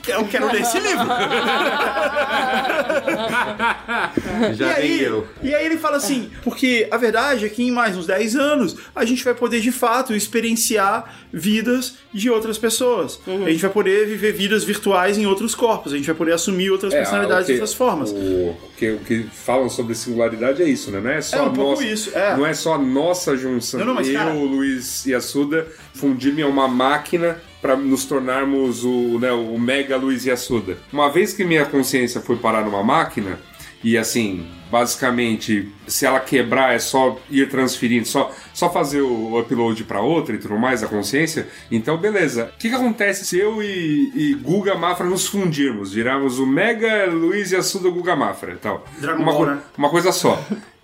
eu quero ler esse livro. Já e, aí, vendeu. e aí ele fala assim, porque a verdade é que em mais uns 10 anos a gente vai poder de fato experienciar vidas de outras pessoas. A gente vai poder viver vidas virtuais em outros corpos, a gente vai poder assumir outras É, personalidades de outras formas. O, o que, o que falam sobre singularidade é isso, né? Não é só É um a pouco nossa, isso, é. não é só a nossa junção. Não, não, mas, eu, cara- Luiz e Assuda fundirmos em uma máquina para nos tornarmos o, né, o mega Luiz e Assuda. Uma vez que minha consciência foi parar numa máquina e assim, basicamente, se ela quebrar é só ir transferindo, só, só fazer o upload para outra e tudo mais, a consciência. Então, beleza. O que, que acontece se eu e, e Guga Mafra nos fundirmos? Virarmos o Mega Luiz e Assuda Guga Mafra e tal. Dragon uma, Ball, né? uma coisa só.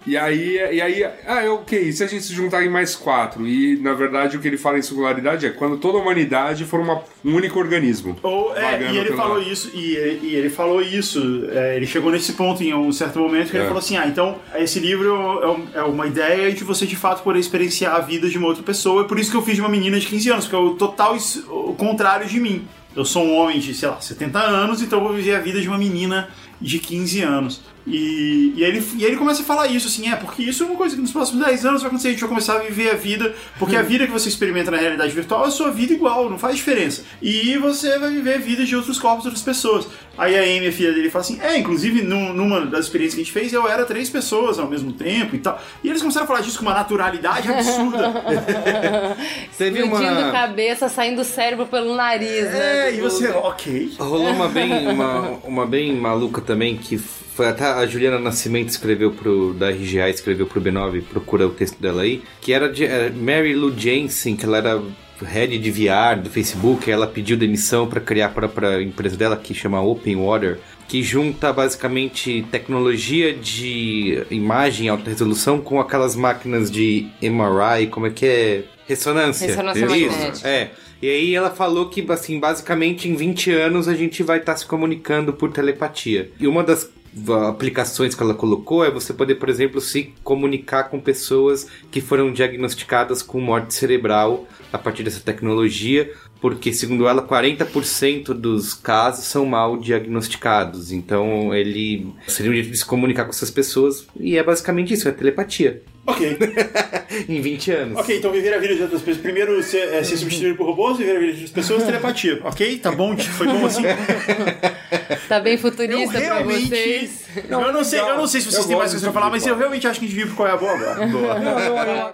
E aí, e aí, ah, é ok, e se a gente se juntar em mais quatro? E na verdade o que ele fala em singularidade é quando toda a humanidade for uma, um único organismo. Ou, é, e ele falou isso, e, e ele falou isso, é, ele chegou nesse ponto em um certo momento que ele É. falou assim, ah, então esse livro é, é uma ideia de você de fato poder experienciar a vida de uma outra pessoa, e por isso que eu fiz de uma menina de 15 anos, porque é o total o contrário de mim. Eu sou um homem de, sei lá, 70 anos, então eu vou viver a vida de uma menina de 15 anos. E, e, aí ele, e ele começa a falar isso, assim, é, porque isso é uma coisa que nos próximos 10 anos vai acontecer, a gente vai começar a viver a vida, porque a vida que você experimenta na realidade virtual é a sua vida igual, não faz diferença. E você vai viver vidas de outros corpos, de outras pessoas. Aí a Amy, a filha dele, fala assim, é, inclusive num- numa das experiências que a gente fez, eu era três pessoas ao mesmo tempo e tal. E eles começaram a falar disso com uma naturalidade absurda. Teve Explodindo uma. cabeça, saindo o cérebro pelo nariz, né? é, e você, ok. Rolou uma bem, uma, uma bem maluca também, que foi até a Juliana Nascimento escreveu pro. da RGA escreveu pro B9, procura o texto dela aí, que era de era Mary Lou Jensen, que ela era head de VR do Facebook, ela pediu demissão para criar a própria empresa dela, que chama Open Water, que junta basicamente tecnologia de imagem em alta resolução com aquelas máquinas de MRI, como é que é? Ressonância. Ressonância Isso, magnética. É. E aí ela falou que, assim, basicamente em 20 anos a gente vai estar se comunicando por telepatia. E uma das aplicações que ela colocou é você poder, por exemplo, se comunicar com pessoas que foram diagnosticadas com morte cerebral a partir dessa tecnologia, porque segundo ela 40% dos casos são mal diagnosticados. Então ele seria um jeito de se comunicar com essas pessoas e é basicamente isso, é telepatia. Ok. em 20 anos. Ok, então viver a vida de outras pessoas. Primeiro ser, é, ser substituído por robôs, viver a vida de outras pessoas, telepatia. Ok? Tá bom? Foi bom assim? Tá bem Eu futurista pra realmente. vocês. eu, não sei, eu não sei se vocês Eu têm mais gosto coisa pra falar, de mas eu realmente acho que a gente vive qual é a boa agora.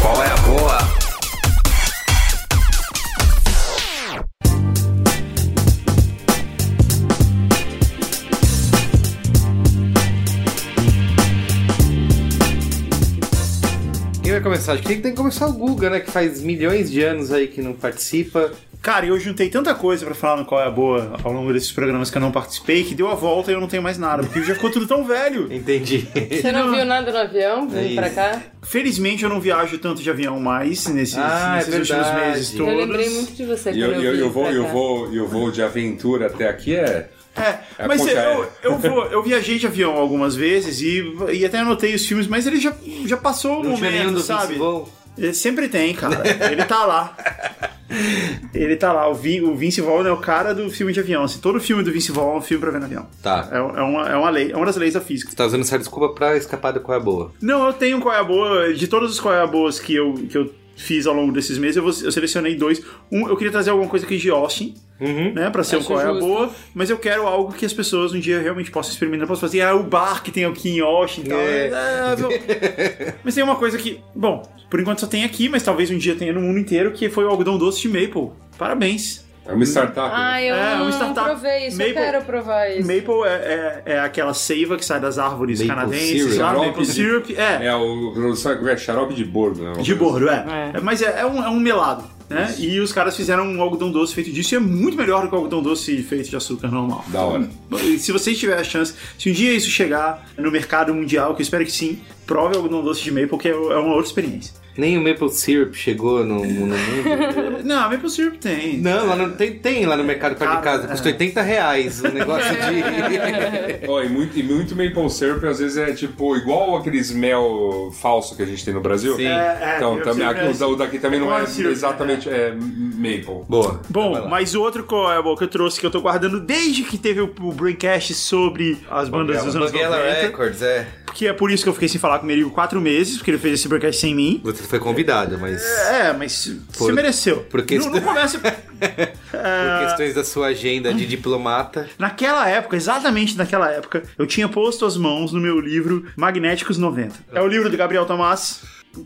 Qual é a boa? Começar? Acho que tem que começar o Guga, né? Que faz milhões de anos aí que não participa. Cara, eu juntei tanta coisa pra falar no qual é a boa ao longo desses programas que eu não participei que deu a volta e eu não tenho mais nada, porque já ficou tudo tão velho. Entendi. Você não viu nada no avião? É Vindo pra cá? Felizmente eu não viajo tanto de avião mais nesses, Ah, é nesses últimos verdade. meses Eu todos. Eu lembrei muito de você E eu, eu, eu, vim eu vou, eu vou, eu vou de aventura até aqui é. É, É mas eu, aérea. eu, vou, eu viajei de avião algumas vezes e, e até anotei os filmes, mas ele já, já passou o Não momento, sabe? Ele sempre tem, cara. Ele tá lá. Ele tá lá. O, Vin, o Vince Vaughn é o cara do filme de avião. Assim, todo filme do Vince Vaughn é um filme pra ver no avião. Tá. É, é uma, é uma lei, é uma das leis da física. Você tá usando essa desculpa pra escapar do qual é a boa. Não, eu tenho um qual é a boa. De todos os qual é a boas que eu, que eu fiz ao longo desses meses, eu, vou- eu selecionei dois. Um, eu queria trazer alguma coisa aqui de Austin, né? Pra ser um qual é a boa. Mas eu quero algo que as pessoas um dia realmente possam experimentar. Possam fazer, ah, o bar que tem aqui em Austin e tal. É. É, mas tem uma coisa que, bom, por enquanto só tem aqui, mas talvez um dia tenha no mundo inteiro, que foi o algodão doce de Maple. Parabéns. É uma startup. né? Ah, eu É, uma não startup. provei isso. Maple- Eu quero provar isso. Maple é, é, é aquela seiva que sai das árvores Maple canadenses, syrup. sabe? Maple de- syrup. É, É o é xarope de bordo, né? De bordo, é. É. É, Mas é, é um, é um melado, né? E os caras fizeram um algodão doce feito disso e é muito melhor do que o algodão doce feito de açúcar normal. Da hora. E se vocês tiverem a chance, se um dia isso chegar no mercado mundial, que eu espero que sim, prove algodão doce de maple, que é é uma outra experiência. Nem o Maple Syrup chegou no, no mundo. Não, maple syrup tem. Não, lá não tem, tem lá no mercado perto de casa. Custa é. 80 reais o negócio de. Ó, e, muito, e muito maple syrup às vezes é tipo igual aqueles mel falso que a gente tem no Brasil. Sim. É, é, Então, também, aqui, é- o da- o daqui também não é syrup, exatamente é, maple. Boa. Bom, mas o outro é, que eu trouxe, que eu tô guardando desde que teve o, o Braincast sobre as bandas dos anos Banguela 90, Records, é. Que é por isso que eu fiquei sem falar com o Merigo quatro meses, porque ele fez esse Braincast sem mim. Você foi convidado, mas. É, mas Por- você mereceu. porque não, não começa... Por questões da sua agenda de diplomata. Naquela época, exatamente naquela época, eu tinha posto as mãos no meu livro Magnéticos 90. É o livro do Gabriel Tomás,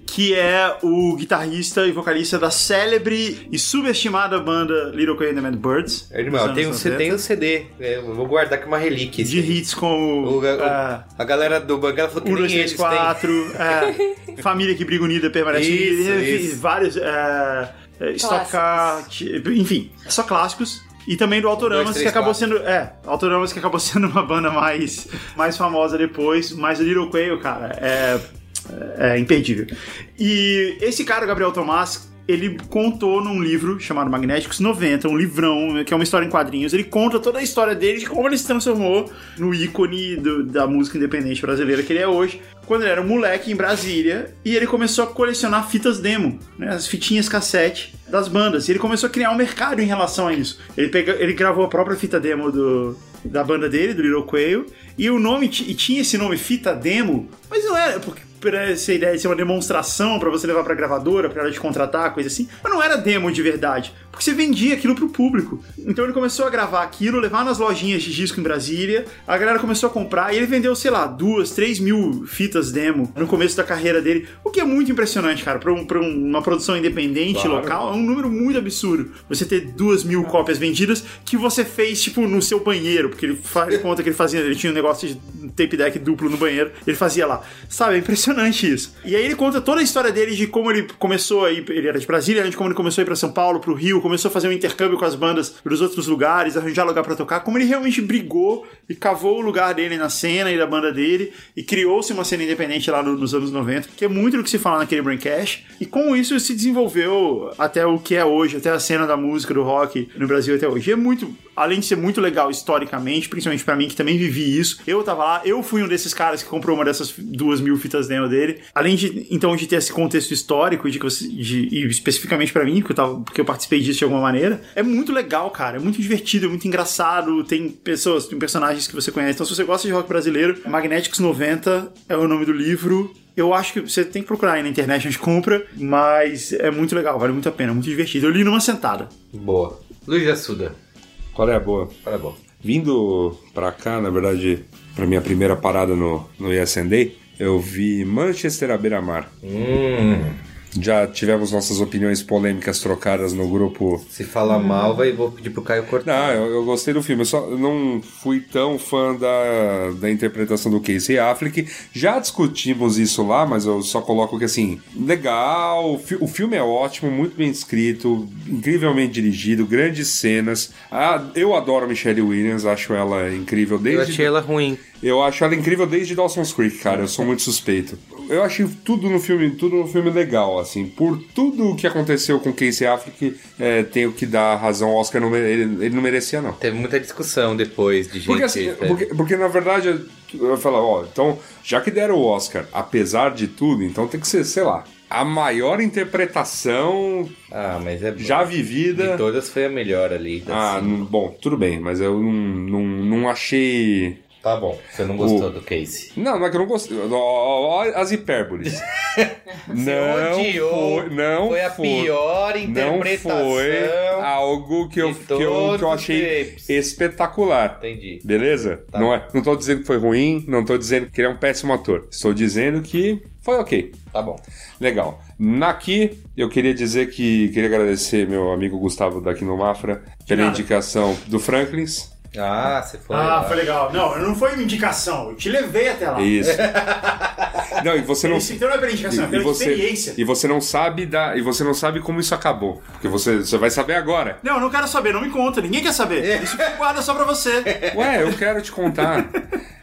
que é o guitarrista e vocalista da célebre e subestimada banda Little Quay and the Mad Birds. É, Irmão, tem um, CD, 90, tem um CD. É, eu vou guardar aqui uma relíquia. de aí. hits como O- o- ah, a galera do Banguela falou que 1, nem 2, 3, eles têm. 4, é, Família que Briga Unida permanece Isso, unida, isso. vários. É, é, Stock Car, enfim, só clássicos. E também do Autoramas, três, que acabou quatro. sendo. É, Autoramas que acabou sendo uma banda mais, mais famosa depois, mas o Little Quail, cara, é, é imperdível. E esse cara, Gabriel Tomás, ele contou num livro chamado Magnéticos 90, um livrão, que é uma história em quadrinhos. Ele conta toda a história dele, de como ele se transformou no ícone do- da música independente brasileira que ele é hoje, quando ele era um moleque em Brasília, e ele começou a colecionar fitas demo, né, as fitinhas cassete das bandas. E ele começou a criar um mercado em relação a isso. Ele, pega, ele gravou a própria fita demo do, da banda dele, do Little Quail, e o nome e tinha esse nome fita demo, mas não era porque essa ideia de ser uma demonstração pra você levar pra gravadora, pra ela te contratar, coisa assim, mas não era demo de verdade, porque você vendia aquilo pro público. Então ele começou a gravar aquilo, levar nas lojinhas de disco em Brasília, a galera começou a comprar e ele vendeu, sei lá, duas, três mil fitas demo no começo da carreira dele, o que é muito impressionante, cara, pra, um- pra um- uma produção independente Claro. local, é um número muito absurdo. Você ter duas mil cópias vendidas que você fez, tipo, no seu banheiro, porque ele faz conta que ele fazia, ele tinha um negócio de tape deck duplo no banheiro, ele fazia lá. Sabe, é impressionante isso. E aí ele conta toda a história dele de como ele começou a ir, ele era de Brasília, né, de como ele começou a ir pra São Paulo, pro Rio, começou a fazer um intercâmbio com as bandas dos outros lugares, arranjar lugar pra tocar, como ele realmente brigou e cavou o lugar dele na cena e da banda dele, e criou-se uma cena independente lá no- nos anos 90, que é muito do que se fala naquele Braincast, e com isso se desenvolveu até o que é hoje, até a cena da música, do rock no Brasil até hoje. E é muito, além de ser muito legal historicamente, principalmente pra mim que também vivi isso, eu tava lá, eu fui um desses caras que comprou uma dessas duas mil fitas dele, além de, então, de ter esse contexto histórico, de que você, de, e especificamente pra mim, porque eu, tava, porque eu participei disso de alguma maneira, é muito legal, cara, é muito divertido, é muito engraçado, tem pessoas, tem personagens que você conhece, então se você gosta de rock brasileiro, Magnéticos 90 é o nome do livro, eu acho que você tem que procurar aí na internet onde compra, mas é muito legal, vale muito a pena, muito divertido. Eu li numa sentada. Boa. Luiz Assuda. Qual é a boa? Fala bom. Vindo pra cá, na verdade, pra minha primeira parada no, no Day, eu vi Manchester à beira-mar. Hum. Já tivemos nossas opiniões polêmicas trocadas no grupo. Se falar mal, vai, vou pedir pro Caio cortar. Não, eu, eu gostei do filme, eu só não fui tão fã da, da interpretação do Casey Affleck. Já discutimos isso lá, mas eu só coloco que assim, legal, o, fi- o filme é ótimo, muito bem escrito, incrivelmente dirigido, grandes cenas. Ah, eu adoro a Michelle Williams, acho ela incrível Eu desde. achei ela ruim. Eu acho ela incrível desde Dawson's Creek, cara. Eu sou muito suspeito. Eu achei tudo no filme, tudo no filme legal, assim. Por tudo o que aconteceu com Casey Affleck, é, tenho que dar razão ao Oscar. Não, ele, ele não merecia, não. Teve muita discussão depois de gente. Porque, assim, é, porque, porque, na verdade, eu falo, ó, então, já que deram o Oscar, apesar de tudo, então tem que ser, sei lá, a maior interpretação Ah, mas é já De vivida. todas foi a melhor ali. Ah, assim. bom, tudo bem, mas eu não, não, não achei. Tá bom. Você não gostou O- do Casey. Não, não é que eu não gostei. Ó, ó as hipérboles. não odiou. foi, não foi a pior não interpretação. foi algo que eu, que eu, que eu achei tapes. espetacular. Entendi. Beleza? Tá. Não, é, não tô dizendo que foi ruim, não tô dizendo que ele é um péssimo ator. Estou dizendo que foi ok. Tá bom. Legal. Naqui, eu queria dizer que queria agradecer meu amigo Gustavo daqui no Mafra pela indicação do Franklins. Ah, você foi. Ah, foi legal. Não, não foi uma indicação, eu te levei até lá. Isso. não, e você não. Isso, então não é pela indicação, é E pela você, experiência. e você não sabe da, e você não sabe como isso acabou, porque você, você vai saber agora. Não, eu não quero saber, não me conta, ninguém quer saber. Isso guarda só pra você. Ué, eu quero te contar.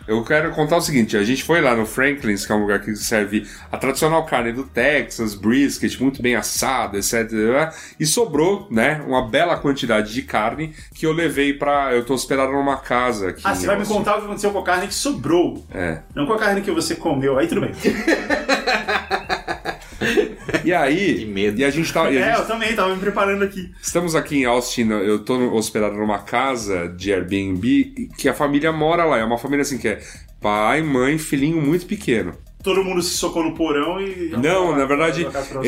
Eu quero contar o seguinte: a gente foi lá no Franklin's, que é um lugar que serve a tradicional carne do Texas, brisket, muito bem assada, etc. E sobrou, né, uma bela quantidade de carne que eu levei pra. Eu tô hospedado numa casa aqui. Ah, você vai me contar o que aconteceu com a carne que sobrou. É. Não com a carne que você comeu. Aí tudo bem. E aí. Que medo. E a gente tá. e a É, gente- eu também tava me preparando aqui. Estamos aqui em Austin, eu tô hospedado numa casa de Airbnb que a família mora lá. É uma família assim que é pai, mãe, filhinho muito pequeno. Todo mundo se socou no porão e. Não, na verdade,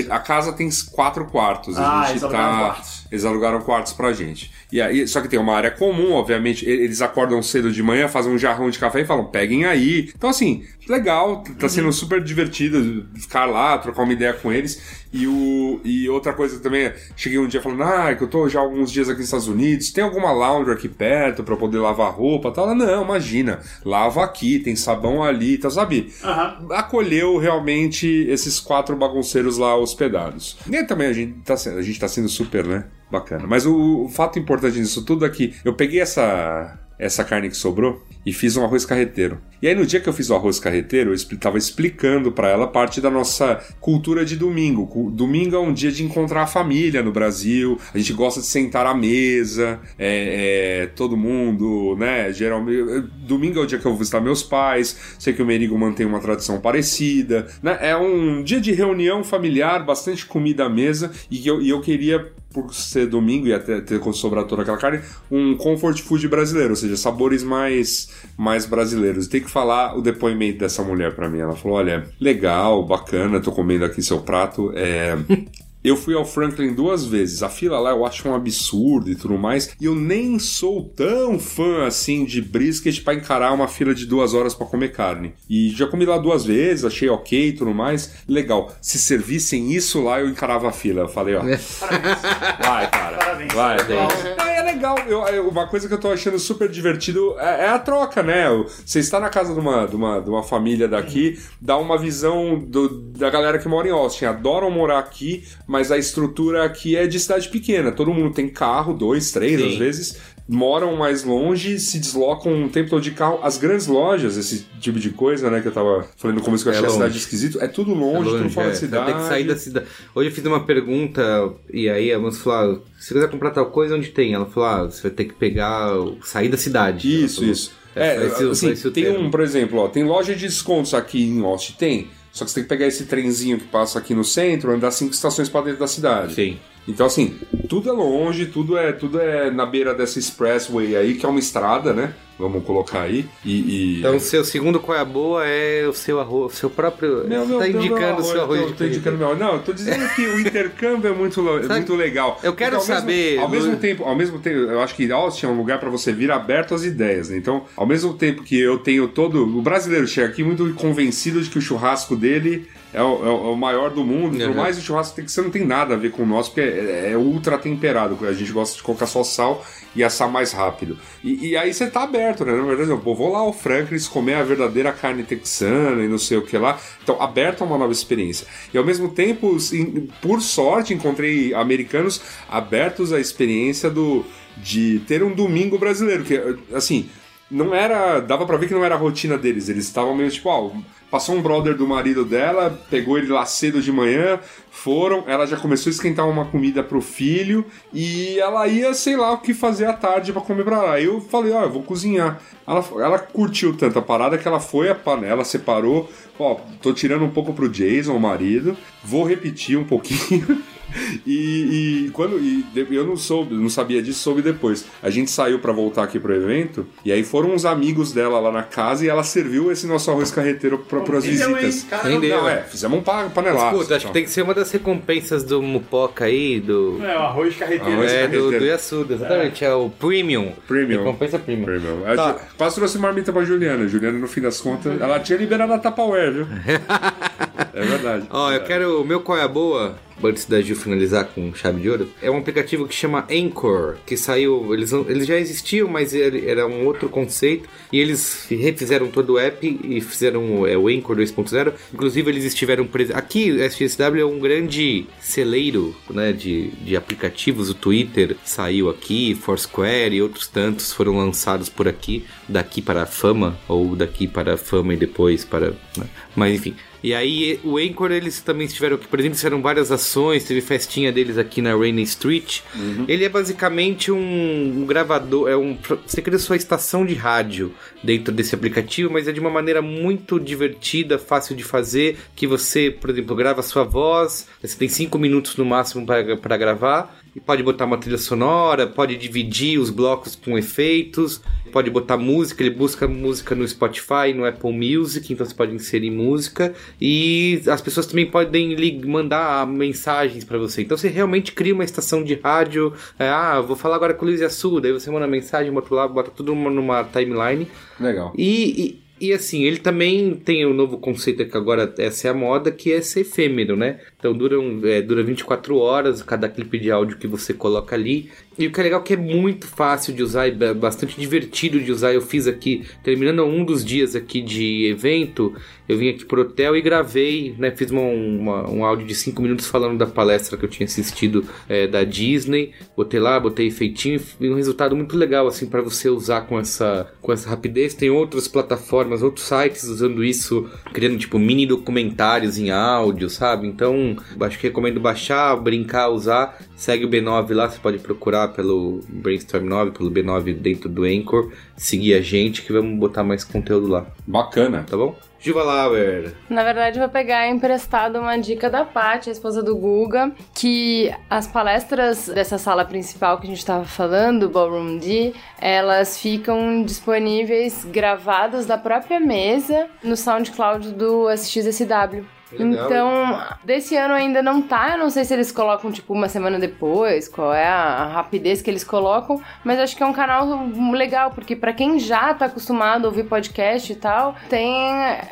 a casa tem quatro quartos. Ah, a gente eles alugaram tá. quartos. Eles alugaram quartos pra gente. E aí, só que tem uma área comum, obviamente. Eles acordam cedo de manhã, fazem um jarrão de café e falam, peguem aí. Então, assim, legal, tá Uhum. sendo super divertido ficar lá, trocar uma ideia com eles. E, o, e outra coisa também, cheguei um dia falando, ah, que eu tô já alguns dias aqui nos Estados Unidos, tem alguma laundry aqui perto pra eu poder lavar roupa tal? Ela, Não, imagina, lava aqui, tem sabão ali, tá, sabe? Aham. acolheu realmente esses quatro bagunceiros lá hospedados. E aí também a gente tá, sendo- a gente tá sendo super, né? Bacana. Mas o, o fato importante disso tudo é que eu peguei essa, essa carne que sobrou e fiz um arroz carreteiro. E aí no dia que eu fiz o arroz carreteiro, eu expli- tava explicando pra ela parte da nossa cultura de domingo. Domingo é um dia de encontrar a família no Brasil. A gente gosta de sentar à mesa, é, é, todo mundo, né? Geralmente, domingo é o dia que eu vou visitar meus pais. Sei que o Merigo mantém uma tradição parecida, né? É um dia de reunião familiar, bastante comida à mesa e eu, e eu queria por ser domingo e até ter sobrado toda aquela carne, um comfort food brasileiro, ou seja, sabores mais, mais brasileiros. Tem que falar o depoimento dessa mulher pra mim. Ela falou: olha, legal, bacana, tô comendo aqui seu prato. É. Eu fui ao Franklin duas vezes. A fila lá eu acho um absurdo e tudo mais. E eu nem sou tão fã assim de brisket pra encarar uma fila de duas horas pra comer carne. E já comi lá duas vezes, achei ok e tudo mais. Legal. Se servissem isso lá, eu encarava a fila. Eu falei, ó. Vai, cara. Parabéns. Vai, Legal. Não, é legal. Eu- eu- uma coisa que eu tô achando super divertido é, é a troca, né? Você está na casa de uma, de uma, de uma família daqui, dá uma visão do- da galera que mora em Austin. Adoram morar aqui, mas a estrutura aqui é de cidade pequena. Todo mundo tem carro, dois, três, Sim. às vezes. Moram mais longe, se deslocam um tempo todo de carro. As grandes lojas, esse tipo de coisa, né? Que eu tava falando no começo que eu É achei a longe. cidade esquisito. É tudo longe, tudo fora é. da cidade. Tem que sair da cidade. Hoje eu fiz uma pergunta e aí a moça falou: ah, se você quiser comprar tal coisa, onde tem? Ela falou: ah, você vai ter que pegar, sair da cidade. Isso, falou. isso. É, esse o- assim, esse tem termo. um, por exemplo, ó, tem loja de descontos aqui em Austin, tem. Só que você tem que pegar esse trenzinho que passa aqui no centro, andar cinco estações para dentro da cidade. Sim. Então, assim, tudo é longe, tudo é, tudo é na beira dessa expressway aí, que é uma estrada, né? Vamos colocar aí. E. e- Então, o seu segundo qual é a boa é o seu arroz, o seu próprio. Meu, meu, tá meu, indicando meu o seu arroz eu de tô, tô indicando meu Não, eu tô dizendo que o intercâmbio é muito, é Sabe, muito legal. eu quero Porque ao saber, Mesmo, ao mesmo tempo, ao mesmo tempo, eu acho que Austin é um lugar pra você vir aberto às ideias. né? Então, ao mesmo tempo que eu tenho todo. O brasileiro chega aqui muito convencido de que o churrasco dele é o, é o- é maior do mundo. e Por Uhum. mais o churrasco tem que você não tem nada a ver com o nosso, porque é, é ultra temperado. A gente gosta de colocar só sal e assar mais rápido. E, e aí você tá aberto, né? Na verdade, eu vou lá ao Franklin's comer a verdadeira carne texana e não sei o que lá. Então, aberto a uma nova experiência. E ao mesmo tempo, em- por sorte, encontrei americanos abertos à experiência do de ter um domingo brasileiro. Que, assim, não era. Dava pra ver que não era a rotina deles. Eles estavam meio tipo, ó, passou um brother do marido dela, pegou ele lá cedo de manhã, foram, ela já começou a esquentar uma comida pro filho e ela ia, sei lá, o que fazer à tarde pra comer pra lá. Eu falei, ó, eu vou cozinhar. Ela, ela curtiu tanto a parada que ela foi a panela, separou, ó, tô tirando um pouco pro Jason, o marido, vou repetir um pouquinho. E, e quando e eu não soube, não sabia disso, soube depois. A gente saiu pra voltar aqui pro evento e aí foram uns amigos dela lá na casa e ela serviu esse nosso arroz carreteiro pras Entendeu, visitas. Entendeu? Não, é, fizemos um pa- panelaço. Escuta, acho que tem que ser uma das recompensas do Mupoca aí, do. É, o arroz carreteiro. Arroz é, do, carreteiro. do Yasuda, exatamente. É. o Premium. Premium. Recompensa Premium. Premium. A Tá. Quase trouxe marmita pra Juliana. Juliana, no fim das contas, ela tinha liberado a Tupperware, viu? é verdade. Ó, eu quero. O meu qual é a boa? antes da Gil finalizar com chave de ouro, é um aplicativo que chama Anchor, que saiu, eles, eles já existiam, mas ele- era um outro conceito, e eles refizeram todo o app e fizeram é, o Anchor 2.0. Inclusive, eles estiveram presos. Aqui, o SXSW é um grande celeiro né, de, de aplicativos. O Twitter saiu aqui, Foursquare e outros tantos foram lançados por aqui, daqui para a fama, ou daqui para a fama e depois para. né? Mas enfim. E aí, o Anchor, eles também estiveram aqui, por exemplo, fizeram várias ações, teve festinha deles aqui na Rainy Street. Ele é basicamente um, um gravador, é um. Você cria sua estação de rádio dentro desse aplicativo, mas é de uma maneira muito divertida, fácil de fazer, que você, por exemplo, grava sua voz, você tem cinco minutos no máximo para gravar. E pode botar uma trilha sonora, pode dividir os blocos com efeitos, pode botar música, ele busca música no Spotify, no Apple Music, então você pode inserir música. E as pessoas também podem mandar mensagens para você. Então você realmente cria uma estação de rádio. é, ah, vou falar agora com o Luiz Assu, daí você manda mensagem, bota lá, bota tudo numa, numa timeline. Legal. E, e, e, assim, ele também tem um novo conceito que agora essa é a moda, que é ser efêmero, né? Então dura, um, é, dura 24 horas cada clipe de áudio que você coloca ali. E o que é legal é que é muito fácil de usar e ba- bastante divertido de usar. Eu fiz aqui, terminando um dos dias aqui de evento, eu vim aqui pro hotel e gravei, né? Fiz uma, uma- um áudio de 5 minutos falando da palestra que eu tinha assistido é, da Disney. Botei lá, botei feitinho e um resultado muito legal, assim, para você usar com essa, com essa rapidez. Tem outras plataformas, outros sites usando isso, criando, tipo, mini documentários em áudio, sabe? Então, acho que recomendo baixar, brincar, usar. Segue o B9 lá, você pode procurar pelo Brainstorm 9, pelo B9 dentro do Anchor. Seguir a gente que vamos botar mais conteúdo lá, Bacana. tá bom? Giva Lauer. Na verdade, eu vou pegar emprestado uma dica da Paty, a esposa do Guga, que as palestras dessa sala principal que a gente estava falando, Ballroom D, elas ficam disponíveis gravadas da própria mesa no SoundCloud do SXSW. Legal. Então, desse ano ainda não tá. Eu não sei se eles colocam, tipo, uma semana depois, qual é a rapidez que eles colocam, mas acho que é um canal legal, porque pra quem já tá acostumado a ouvir podcast e tal, tem.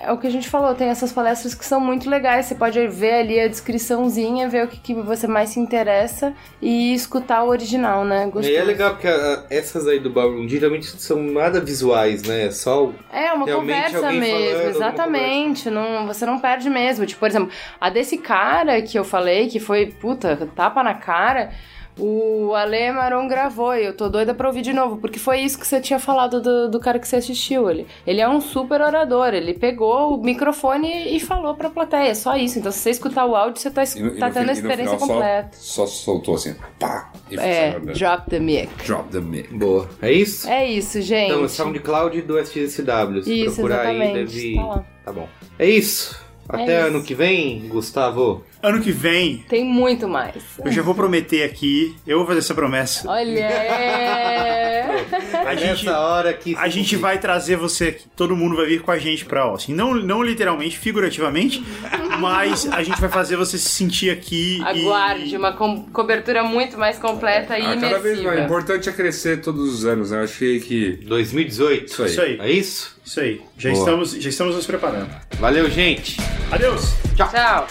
É o que a gente falou, tem essas palestras que são muito legais. Você pode ver ali a descriçãozinha, ver o que, que você mais se interessa e escutar o original, né? Gostoso. E é legal porque ah, essas aí do Ballroom geralmente são nada visuais, né? Só o É, uma conversa mesmo, falando, exatamente. Não, você não perde mesmo. Tipo, por exemplo, a desse cara que eu falei, que foi, puta, tapa na cara, o Ale Maron gravou e eu tô doida pra ouvir de novo, porque foi isso que você tinha falado do, do cara que você assistiu. Ele, ele é um super orador, ele pegou o microfone e falou pra plateia, só isso. Então, se você escutar o áudio, você tá, E no- e tá tendo a experiência final completa. Só, só soltou assim, pá. E É, né? drop the mic. Drop the mic. Boa. É isso? É isso, gente. Então, é SoundCloud do SXSW. Se Isso, procurar aí, exatamente. deve. Tá lá. Tá bom. É isso. Até isso. ano que vem, Gustavo. Ano que vem, Tem muito mais. eu já vou prometer aqui, eu vou fazer essa promessa. Olha! A gente, Nessa hora que. a gente vai trazer você aqui. Todo mundo vai vir com a gente pra Austin. Não, não literalmente, figurativamente, mas a gente vai fazer você se sentir aqui. e- Aguarde uma com- cobertura muito mais completa e Ah, cada vez mais. O imersiva. importante é crescer todos os anos, né? Eu achei que. 2018. Isso aí. Isso aí. É isso? Isso aí. Já Boa. estamos, já estamos nos preparando. Valeu, gente. Adeus! Tchau.